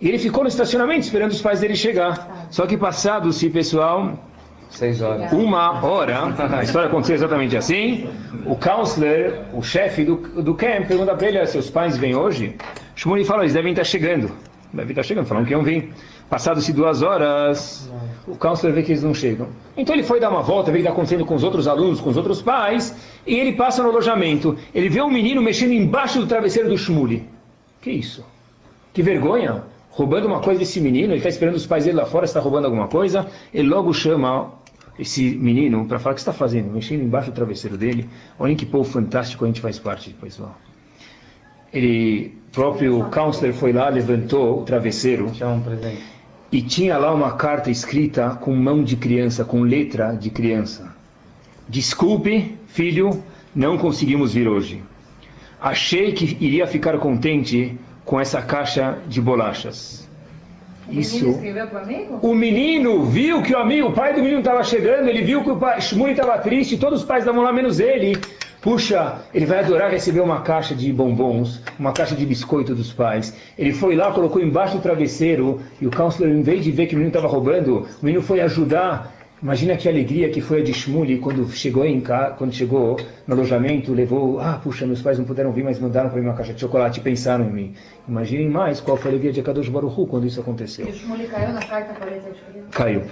e ele ficou no estacionamento esperando os pais dele chegar. Só que passado-se, pessoal,
Seis horas.
uma hora, a história aconteceu exatamente assim, o counselor, o chefe do, do camp, pergunta para ele, "Ah, seus pais vêm hoje? Shmuli fala, eles devem estar chegando. Devem estar chegando, falaram que iam vir. Passado-se duas horas, o counselor vê que eles não chegam. Então ele foi dar uma volta, vê o que está acontecendo com os outros alunos, com os outros pais, e ele passa no alojamento. Ele vê um menino mexendo embaixo do travesseiro do Shmuli. Que isso? Que vergonha! Roubando uma coisa desse menino, ele está esperando os pais dele lá fora, está roubando alguma coisa. Ele logo chama esse menino para falar o que está fazendo, mexendo embaixo do travesseiro dele. Olhem que povo fantástico a gente faz parte, pessoal. Ele, próprio counselor foi lá, levantou o travesseiro e tinha lá uma carta escrita com mão de criança, com letra de criança. Desculpe, filho, não conseguimos vir hoje. Achei que iria ficar contente com essa caixa de bolachas. Isso.
escreveu para amigo?
O menino viu que o amigo, o pai do menino estava chegando, ele viu que o pai, Shmuley estava triste, todos os pais estavam lá, menos ele. Puxa, ele vai adorar receber uma caixa de bombons, uma caixa de biscoito dos pais. Ele foi lá, colocou embaixo do travesseiro, e o counselor, em vez de ver que o menino estava roubando, o menino foi ajudar. Imagina que alegria que foi a de Shmuley quando chegou em casa, quando chegou no alojamento, levou, ah, puxa, meus pais não puderam vir, mas mandaram para mim uma caixa de chocolate e pensaram em mim. Imaginem mais qual foi a alegria de Kadosh Baruch Hu quando isso aconteceu.
E o Shmuley caiu na carta para ele escrever.
Caiu.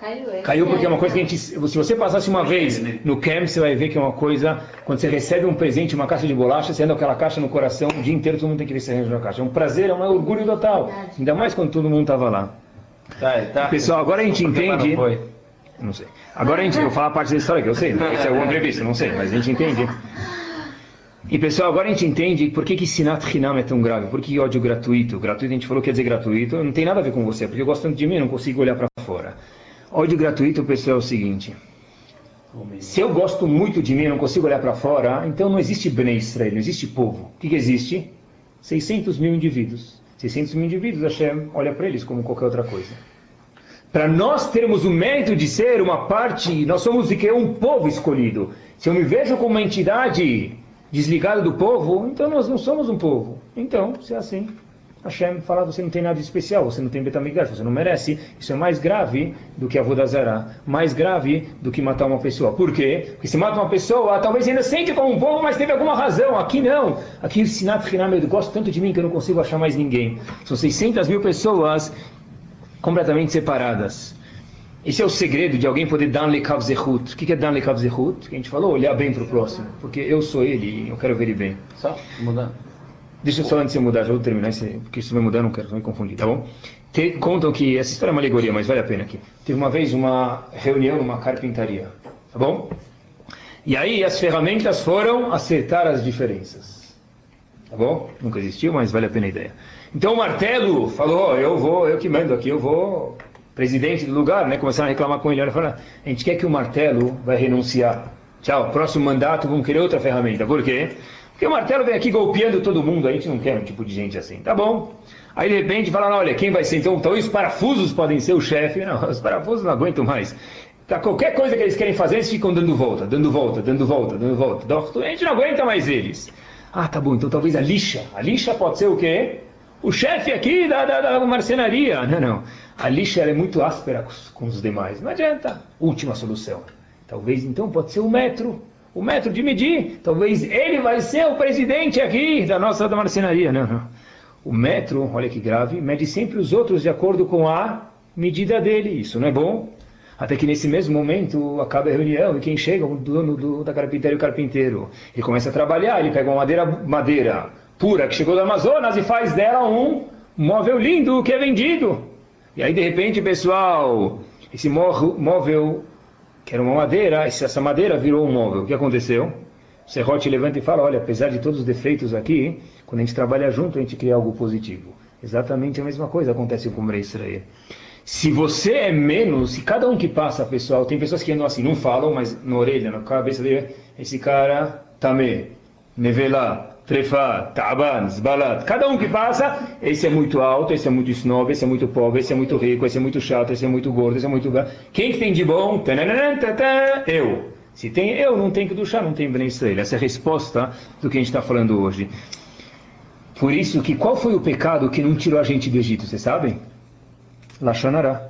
Caiu, é.
Caiu porque é uma coisa que a gente. Se você passasse uma vez no camp, você vai ver que é uma coisa. Quando você recebe um presente, uma caixa de bolacha, você anda com aquela caixa no coração o dia inteiro, todo mundo tem que ver se arranja na caixa. É um prazer, é um orgulho total. Ainda mais quando todo mundo estava lá.
Tá, tá.
Pessoal, agora a gente entende.
Não
sei. Agora a gente. Eu vou falar a parte da história que eu sei. Né? Esse é o entrevista, não sei, mas a gente entende. E pessoal, agora a gente entende por que, que Sinat Hinam é tão grave. Por que ódio gratuito? Gratuito a gente falou que quer dizer gratuito. Não tem nada a ver com você, porque eu gosto tanto de mim, não consigo olhar para fora. Ódio gratuito, pessoal, é o seguinte. Se eu gosto muito de mim, não consigo olhar para fora, então não existe Bnei Israel, não existe povo. O que, que existe? 600 mil indivíduos. 600 mil indivíduos, Hashem olha para eles como qualquer outra coisa. Para nós termos o mérito de ser uma parte, nós somos de que um povo escolhido. Se eu me vejo como uma entidade desligada do povo, então nós não somos um povo. Então, se é assim, Hashem fala, você não tem nada de especial, você não tem betamigash, você não merece. Isso é mais grave do que a Vodazara, mais grave do que matar uma pessoa. Por quê? Porque se mata uma pessoa, talvez ainda sente como um povo, mas teve alguma razão. Aqui não. Aqui o Sinat Hinam, eu gosto tanto de mim que eu não consigo achar mais ninguém. São 600 mil pessoas completamente separadas. Esse é o segredo de alguém poder dar lekav zehut. O que é dar lekav zehut? Que a gente falou, olhar bem para o próximo. Porque eu sou ele e eu quero ver ele bem.
Só mudando.
Deixa eu só antes de mudar, já vou terminar, esse- porque se vai mudar não quero me confundir, tá bom? Te- contam que, essa história é uma alegoria, mas vale a pena aqui. Teve uma vez uma reunião numa carpintaria, tá bom? E aí as ferramentas foram acertar as diferenças. Tá bom? Nunca existiu, mas vale a pena a ideia. Então o martelo falou, eu vou, eu que mando aqui, eu vou, presidente do lugar, né? Começaram a reclamar com ele, olha, fala, a gente quer que o martelo vai renunciar. Tchau, próximo mandato vamos querer outra ferramenta. Por quê? Porque o martelo vem aqui golpeando todo mundo, a gente não quer um tipo de gente assim, tá bom? Aí de repente falaram, olha, quem vai ser então? Talvez os parafusos podem ser o chefe. Não, os parafusos não aguentam mais. Tá, qualquer coisa que eles querem fazer, eles ficam dando volta, dando volta, dando volta, dando volta. Então, A gente não aguenta mais eles. Ah, tá bom, então talvez a lixa. A lixa pode ser o quê? O chefe aqui da, da, da marcenaria. Não, não. A lixa é muito áspera com os demais. Não adianta. Última solução. Talvez então pode ser o metro. O metro de medir. Talvez ele vai ser o presidente aqui da nossa da marcenaria. Não, não. O metro, olha que grave, mede sempre os outros de acordo com a medida dele. Isso não é bom. Até que nesse mesmo momento acaba a reunião e quem chega? O dono do, da carpintaria, o carpinteiro. Ele começa a trabalhar, ele pega uma madeira, madeira pura que chegou do Amazonas e faz dela um móvel lindo que é vendido. E aí de repente, pessoal, esse mó- móvel, que era uma madeira, essa madeira virou um móvel. O que aconteceu? O serrote levanta e fala, olha, apesar de todos os defeitos aqui, quando a gente trabalha junto, a gente cria algo positivo. Exatamente a mesma coisa acontece com o Israel. Se você é menos, se cada um que passa, pessoal, tem pessoas que andam assim, não falam, mas na orelha, na cabeça dele, esse cara, tamé, nevelá, trefá, taban, zbalat. Cada um que passa, esse é muito alto, esse é muito snob, esse é muito pobre, esse é muito rico, esse é muito chato, esse é muito gordo, esse é muito... Quem que tem de bom? Eu. Se tem eu, não tem que duchar, não tem Bnei Israel. Essa é a resposta do que a gente está falando hoje. Por isso que qual foi o pecado que não tirou a gente do Egito, vocês sabem? Lachonará.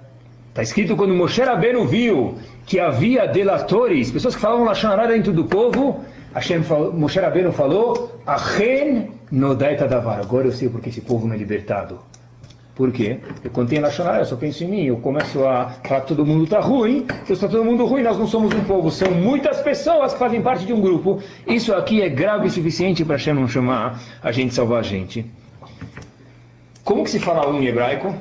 Está escrito quando Moshe Rabbeinu viu que havia delatores, pessoas que falavam Lachonará dentro do povo, Hashem falou, Moshe Rabbeinu falou, Achen nodaita davar. Agora eu sei porque esse povo não é libertado. Por quê? Eu tem Lachonará, eu só penso em mim, eu começo a falar que todo mundo está ruim, se está todo mundo ruim, nós não somos um povo, são muitas pessoas que fazem parte de um grupo. Isso aqui é grave o suficiente para Hashem não chamar a gente, salvar a gente. Como que se fala um em hebraico?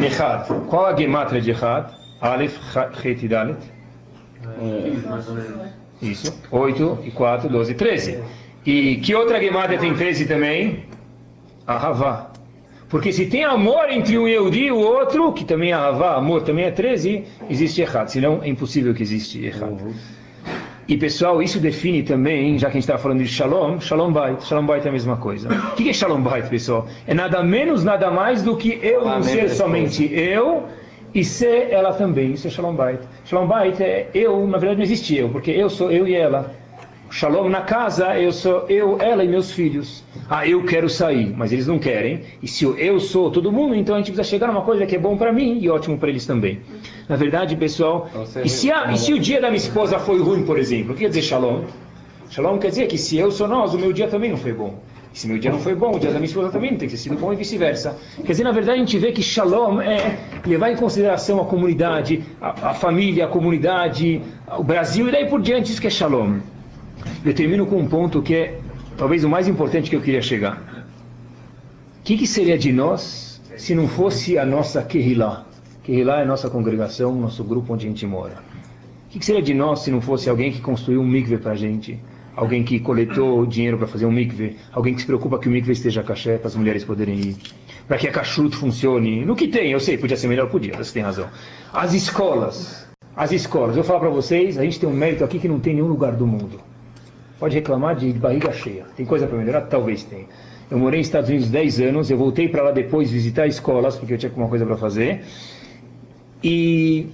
Echad. Qual a gematria de Echad? Aleph, Het e Dalet? Isso. 8 e 4, 12, 13. E que outra gematria tem 13 também? Ahavá. Porque se tem amor entre um Yehudi e o outro, que também é Ahavá, amor também é 13, existe Echad. Senão é impossível que existe Echad. E pessoal, isso define também, já que a gente estava falando de Shalom, Shalom Bait. Shalom Bait é a mesma coisa. O que é Shalom Bait, pessoal? É nada menos, nada mais do que eu não ser somente eu e ser ela também. Isso é Shalom Bait. Shalom Bait é eu, na verdade não existe eu, porque eu sou eu e ela. Shalom na casa, eu sou eu, ela e meus filhos. Ah, eu quero sair, mas eles não querem. E se eu- sou todo mundo, então a gente precisa chegar numa coisa que é bom para mim e ótimo para eles também. Na verdade, pessoal,
Então,
e se, a- e se o dia da minha esposa foi ruim, por exemplo, o que quer dizer Shalom? Shalom quer dizer que se eu sou nós, o meu dia também não foi bom. Se meu dia não foi bom, o dia da minha esposa também não tem que ter sido bom e vice-versa. Quer dizer, na verdade, a gente vê que shalom é levar em consideração a comunidade, a, a família, a comunidade, o Brasil e daí por diante, isso que é shalom. Eu termino com um ponto que é talvez o mais importante que eu queria chegar. O que, que seria de nós se não fosse a nossa Kehillah? Kehillah é a nossa congregação, nosso grupo onde a gente mora. O que, que seria de nós se não fosse alguém que construiu um mikve para a gente? alguém que coletou dinheiro para fazer um mikve, alguém que se preocupa que o mikve esteja caché para as mulheres poderem ir, para que a kashrut funcione. No que tem, eu sei, podia ser melhor, podia, você tem razão. As escolas, as escolas, eu vou falar para vocês, a gente tem um mérito aqui que não tem em nenhum lugar do mundo. Pode reclamar de barriga cheia. Tem coisa para melhorar? Talvez tenha. Eu morei nos Estados Unidos 10 anos, eu voltei para lá depois visitar escolas, porque eu tinha alguma coisa para fazer. E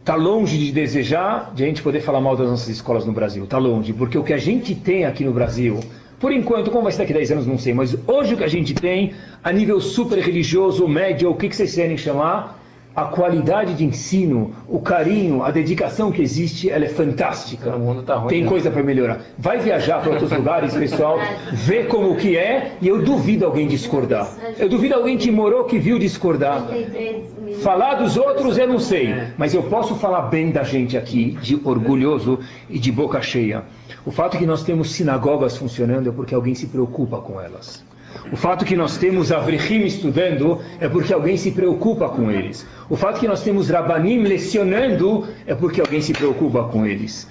Está longe de desejar de a gente poder falar mal das nossas escolas no Brasil. Está longe, porque o que a gente tem aqui no Brasil, por enquanto, como vai ser daqui a 10 anos, não sei, mas hoje o que a gente tem, a nível super religioso, médio, o que, que vocês querem chamar, a qualidade de ensino, o carinho, a dedicação que existe, ela é fantástica.
O mundo tá ruim,
Tem
né?
coisa para melhorar. Vai viajar para outros lugares, pessoal, vê como que é, e eu duvido alguém discordar. Eu duvido alguém que morou, que viu discordar.
33 mil.
Falar dos outros eu não sei, mas eu posso falar bem da gente aqui, de orgulhoso e de boca cheia. O fato que nós temos sinagogas funcionando é porque alguém se preocupa com elas. O fato que nós temos Avrechim estudando é porque alguém se preocupa com eles. O fato que nós temos Rabanim lecionando é porque alguém se preocupa com eles.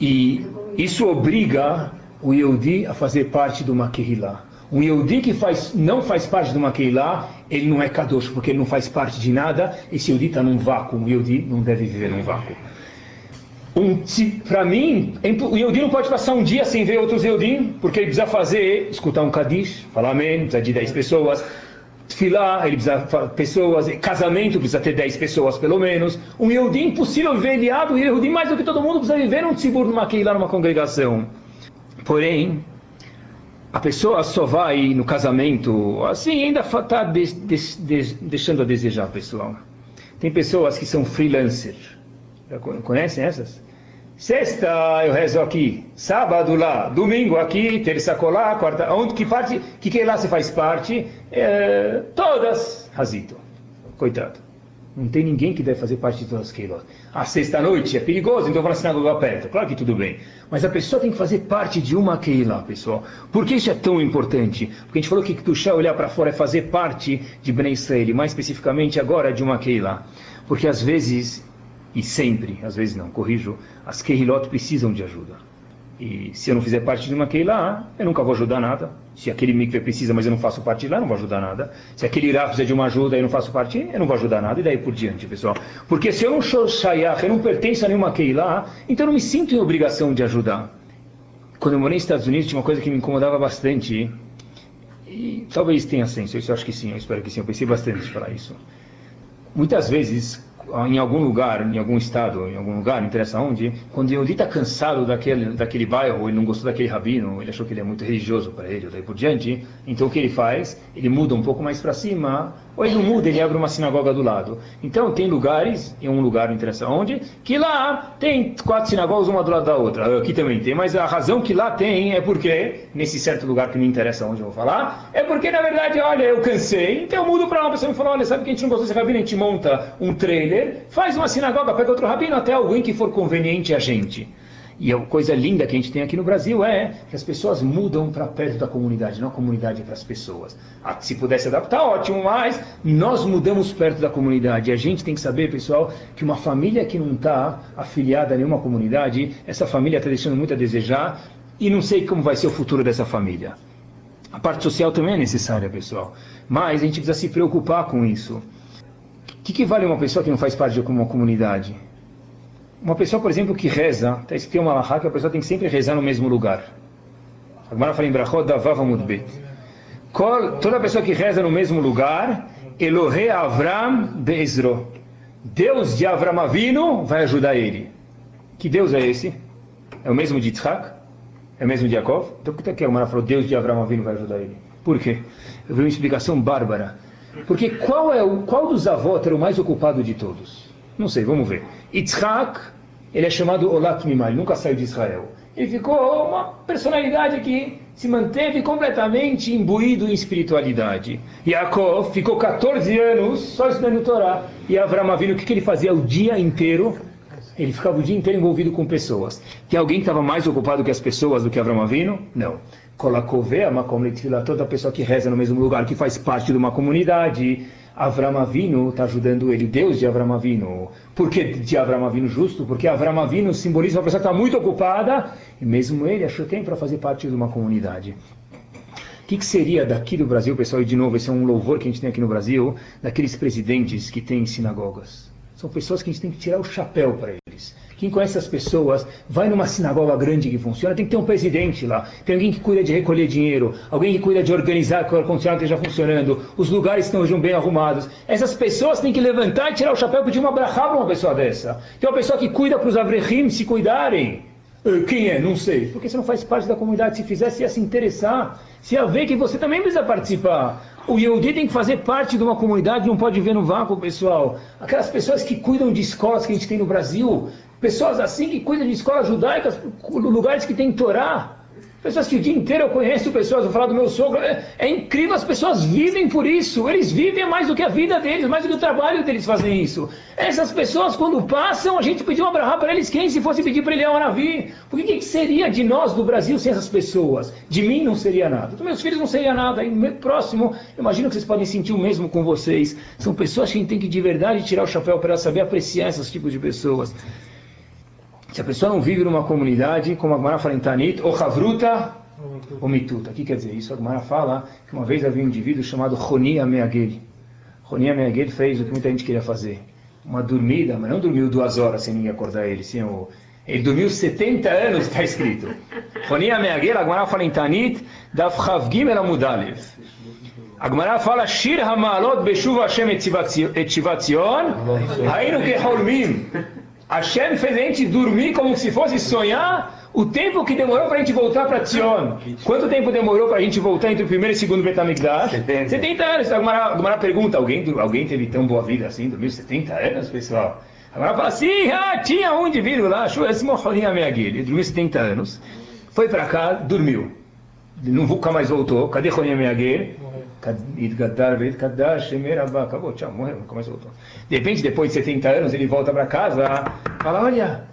E isso obriga o Yehudi a fazer parte de uma Kehillah. Um Yehudi que faz, não faz parte de uma ele não é Kadosh, porque ele não faz parte de nada. Esse Yehudi está num vácuo. Um Yehudi não deve viver num vácuo. Um, para mim, é o Yehudi não pode passar um dia sem ver outros Yehudim, porque ele precisa fazer, escutar um Kadish, falar amém, precisa de 10 pessoas, Filar, ele precisa pessoas, casamento precisa ter 10 pessoas pelo menos. Um Yehudi impossível viver aliado, um Yehudi mais do que todo mundo precisa viver num tzibur, numa Keilah, numa congregação. Porém, a pessoa só vai no casamento, assim, ainda está deixando a desejar, pessoal. Tem pessoas que são freelancers. Conhecem essas? Sexta eu rezo aqui, sábado lá, domingo aqui, terça colar, quarta. Onde que parte? Que que lá você faz parte? É, todas, Razito. Coitado. Não tem ninguém que deve fazer parte de todas as Keilot. A sexta-noite é perigoso, então eu vou na sinagoga perto. Claro que tudo bem. Mas a pessoa tem que fazer parte de uma Keilah, pessoal. Por que isso é tão importante? Porque a gente falou que Ketushá, olhar para fora, é fazer parte de Bnei Israel, mais especificamente agora de uma Keilah. Porque às vezes, e sempre, às vezes não, corrijo, as Keilot precisam de ajuda. E se eu não fizer parte de uma Keilah, eu nunca vou ajudar nada. Se aquele mikve precisa, mas eu não faço parte lá, eu não vou ajudar nada. Se aquele Irá precisa de uma ajuda e eu não faço parte, eu não vou ajudar nada. E daí por diante, pessoal. Porque se eu não sou Shayach, eu não pertenço a nenhuma Keilah, então eu não me sinto em obrigação de ajudar. Quando eu morei nos Estados Unidos, tinha uma coisa que me incomodava bastante. E talvez tenha senso, eu acho que sim, eu espero que sim. Eu pensei bastante em falar isso. Muitas vezes, em algum lugar, em algum estado, em algum lugar, não interessa onde, quando o Yehudi está cansado daquele, daquele bairro, ele não gostou daquele rabino, ele achou que ele é muito religioso para ele, ou daí por diante, então o que ele faz? Ele muda um pouco mais para cima, ou ele não muda, ele abre uma sinagoga do lado. Então tem lugares, em um lugar, não interessa onde, que lá tem quatro sinagogas, uma do lado da outra. Aqui também tem, mas a razão que lá tem é porque, nesse certo lugar que não interessa onde eu vou falar, é porque na verdade, olha, eu cansei, então eu mudo para uma pessoa e fala, olha, sabe que a gente não gostou desse rabino, a gente monta um trailer, faz uma sinagoga, pega outro rabino, até alguém que for conveniente a gente. E a coisa linda que a gente tem aqui no Brasil é que as pessoas mudam para perto da comunidade, não a comunidade para as pessoas. Ah, Se pudesse adaptar, ótimo, mas nós mudamos perto da comunidade. E a gente tem que saber, pessoal, que uma família que não está afiliada a nenhuma comunidade, essa família está deixando muito a desejar e não sei como vai ser o futuro dessa família. A parte social também é necessária, pessoal. Mas a gente precisa se preocupar com isso. Que, que vale uma pessoa que não faz parte de uma comunidade? Uma pessoa, por exemplo, que reza, tá escrito uma lahá que a pessoa tem que sempre rezar no mesmo lugar. A Gemara fala em Brachot da Vav Amud Bet. Kol- Toda pessoa que reza no mesmo lugar, Elohe Avram Bezro. Deus de Avram Avinu vai ajudar ele. Que Deus é esse? É o mesmo de Yitzhak? É o mesmo de Yaakov? Então por que que a Gemara falou Deus de Avram Avinu vai ajudar ele? Por quê? Eu vi uma explicação bárbara. Porque qual, é o, qual dos avós era o mais ocupado de todos? Não sei, vamos ver. Yitzhak, ele é chamado Olat Mimah, ele nunca saiu de Israel. Ele ficou uma personalidade que se manteve completamente imbuído em espiritualidade. Yaakov ficou 14 anos só estudando Torá. E Avram Avinu, o que, que ele fazia o dia inteiro? Ele ficava o dia inteiro envolvido com pessoas. Tem alguém que estava mais ocupado que as pessoas do que Avram Avinu? Não. Kolakové, Makom Letfilah, toda pessoa que reza no mesmo lugar, que faz parte de uma comunidade. Avram Avinu está ajudando ele, Deus de Avram Avinu. Por que de Avram Avinu justo? Porque Avram Avinu simboliza uma pessoa que está muito ocupada e mesmo ele achou tempo para fazer parte de uma comunidade. O que, que, seria daqui do Brasil, pessoal, e de novo, esse é um louvor que a gente tem aqui no Brasil, daqueles presidentes que têm sinagogas? São pessoas que a gente tem que tirar o chapéu para eles. Quem conhece as pessoas, vai numa sinagoga grande que funciona, tem que ter um presidente lá, tem alguém que cuida de recolher dinheiro, alguém que cuida de organizar que o ar-condicionado esteja funcionando, os lugares estão bem arrumados. Essas pessoas têm que levantar e tirar o chapéu e pedir uma brachá para uma pessoa dessa. Tem uma pessoa que cuida para os avrechim se cuidarem. Quem é? Não sei. Porque você não faz parte da comunidade. Se fizesse, ia se interessar. Se ia ver que você também precisa participar. O Yehudi tem que fazer parte de uma comunidade, não pode ver no vácuo, pessoal. Aquelas pessoas que cuidam de escolas que a gente tem no Brasil, pessoas assim que cuidam de escolas judaicas, lugares que tem Torá. Pessoas que o dia inteiro eu conheço pessoas, vou falar do meu sogro, é, é, incrível, as pessoas vivem por isso, eles vivem mais do que a vida deles, mais do que o trabalho deles fazem isso. Essas pessoas, quando passam, a gente pediu uma brahá para eles, quem se fosse pedir para ele é Maravi? Porque o que, que seria de nós do Brasil sem essas pessoas? De mim não seria nada, dos meus filhos não seria nada, e no próximo, imagino que vocês podem sentir o mesmo com vocês. São pessoas que a gente tem que de verdade tirar o chapéu para saber apreciar esses tipos de pessoas. Se a pessoa não vive numa comunidade, como a Gemara fala em Tanit, ou Havruta, ou Mituta. O que quer dizer isso? A Gemara fala que uma vez havia um indivíduo chamado Roni Ameagel. Roni Ameagel fez o que muita gente queria fazer. Uma dormida, mas não dormiu duas horas sem ninguém acordar ele. Sim, ele dormiu 70 anos, está escrito. Roni Ameagel, a Gemara fala em Tanit, Daf Chavgim Elamudalev. A Gemara fala, Shir Hamalot Beshuv Hashem Etzivatzion, Hainu Keholmim. Hashem fez a gente dormir como se fosse sonhar o tempo que demorou para a gente voltar para Tzion. Quanto tempo demorou para a gente voltar entre o primeiro e o segundo Betamigdash? 70. 70 anos. A Gumara pergunta, alguém, alguém teve tão boa vida assim, dormiu 70 anos, pessoal? A Gumara fala assim, ah, tinha um indivíduo lá, ele dormiu 70 anos, foi para cá, dormiu. Nunca mais voltou. Cadê Roninha Meagel? Acabou, tchau, morreu, nunca mais voltou. De repente, depois de 70 anos, ele volta para casa, fala, olha,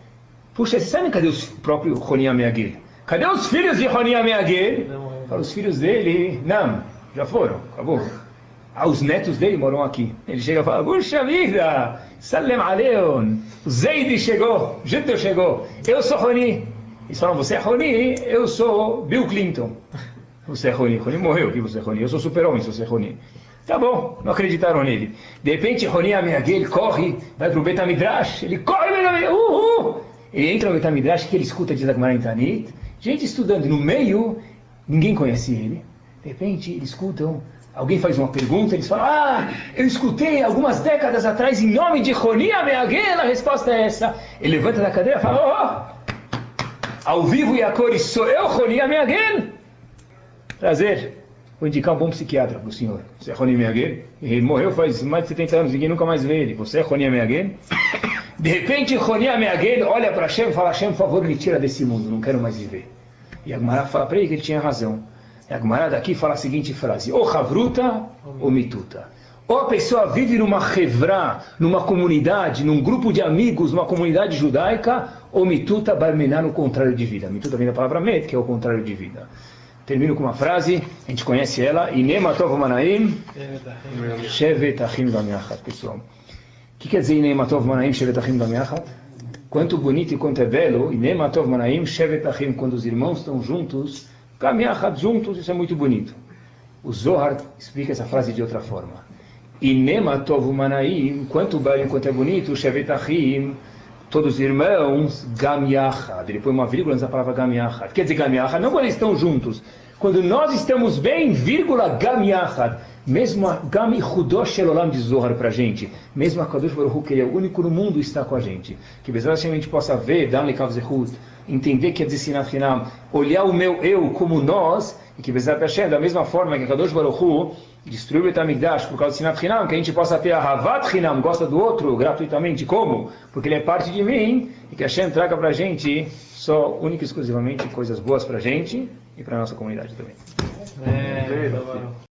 puxa, você sabe cadê o próprio Roni Ameagel? Cadê os filhos de Roni Ameagel? Fala, os filhos dele, não, já foram, acabou. Ah, os netos dele moram aqui. Ele chega e fala, puxa vida, Salem Aleon, Zeide chegou, Judeu chegou, eu sou Roni. Eles falam, você é Roni? Eu sou Bill Clinton. Você é Roni. Roni morreu, você é Roni. Eu sou super-homem, se você é Roni. Tá bom, não acreditaram nele. De repente, Roni Ameagel, ele corre, vai para o Betamidrash, ele corre, uhul! Ele entra no Betamidrash, que ele escuta de Zagmar Tanit, gente estudando no meio, ninguém conhece ele. De repente, eles escutam, alguém faz uma pergunta, eles falam, ah, eu escutei algumas décadas atrás em nome de Roni Ameagel, a resposta é essa. Ele levanta da cadeira e fala, oh, ao vivo e a cores, sou eu, Roni Ameagel? Prazer. Vou indicar um bom psiquiatra para o senhor. Você é Roni Meaguen? Ele morreu faz mais de 70 anos, ninguém nunca mais vê ele. Você é Roni Meaguen? De repente, Roni Meaguen olha para Hashem e fala, Hashem, por favor, me tira desse mundo, não quero mais viver. E a Gemara fala para ele que ele tinha razão. E a Gemara daqui fala a seguinte frase, ou Havruta ou Mituta. Ou a pessoa vive numa revra, numa comunidade, num grupo de amigos, numa comunidade judaica, ou Mituta barmenar no contrário de vida. Mituta vem da palavra met, que é o contrário de vida. Termino com uma frase, a gente conhece ela, Inematov Manaim, Shevet Achim Bamiachat, pessoal. O que quer dizer Inematov Manaim, Shevet Achim Bamiachat? Quanto bonito e quanto é belo, Inematov Manaim, Shevet Achim, quando os irmãos estão juntos, Bamiachat, juntos, isso é muito bonito. O Zohar explica essa frase de outra forma. Inematov Manaim, quanto belo e quanto é bonito, Shevet Achim, todos os irmãos, Gam Yachad. Ele põe uma vírgula nessa palavra Gam Yachad. Quer dizer Gam Yachad, não quando eles estão juntos. Quando nós estamos bem, vírgula Gam Yachad. Mesmo a Gam Ichudosh Elolam de Zohar para a gente. Mesmo a Kadosh Baruch que ele é o único no mundo, está com a gente. Que Bezerra a gente possa ver, dar Lekav Zehut, entender que é de Sinat olhar o meu eu como nós, E que Hashem, da mesma forma que Kadosh Baruch Hu destruiu o Betamigdash por causa do Sinat Hinam, que a gente possa ter a Havat Hinam, gosta do outro gratuitamente. Como? Porque ele é parte de mim e que Hashem traga para a gente só, única e exclusivamente, coisas boas para a gente e para a nossa comunidade também.
É,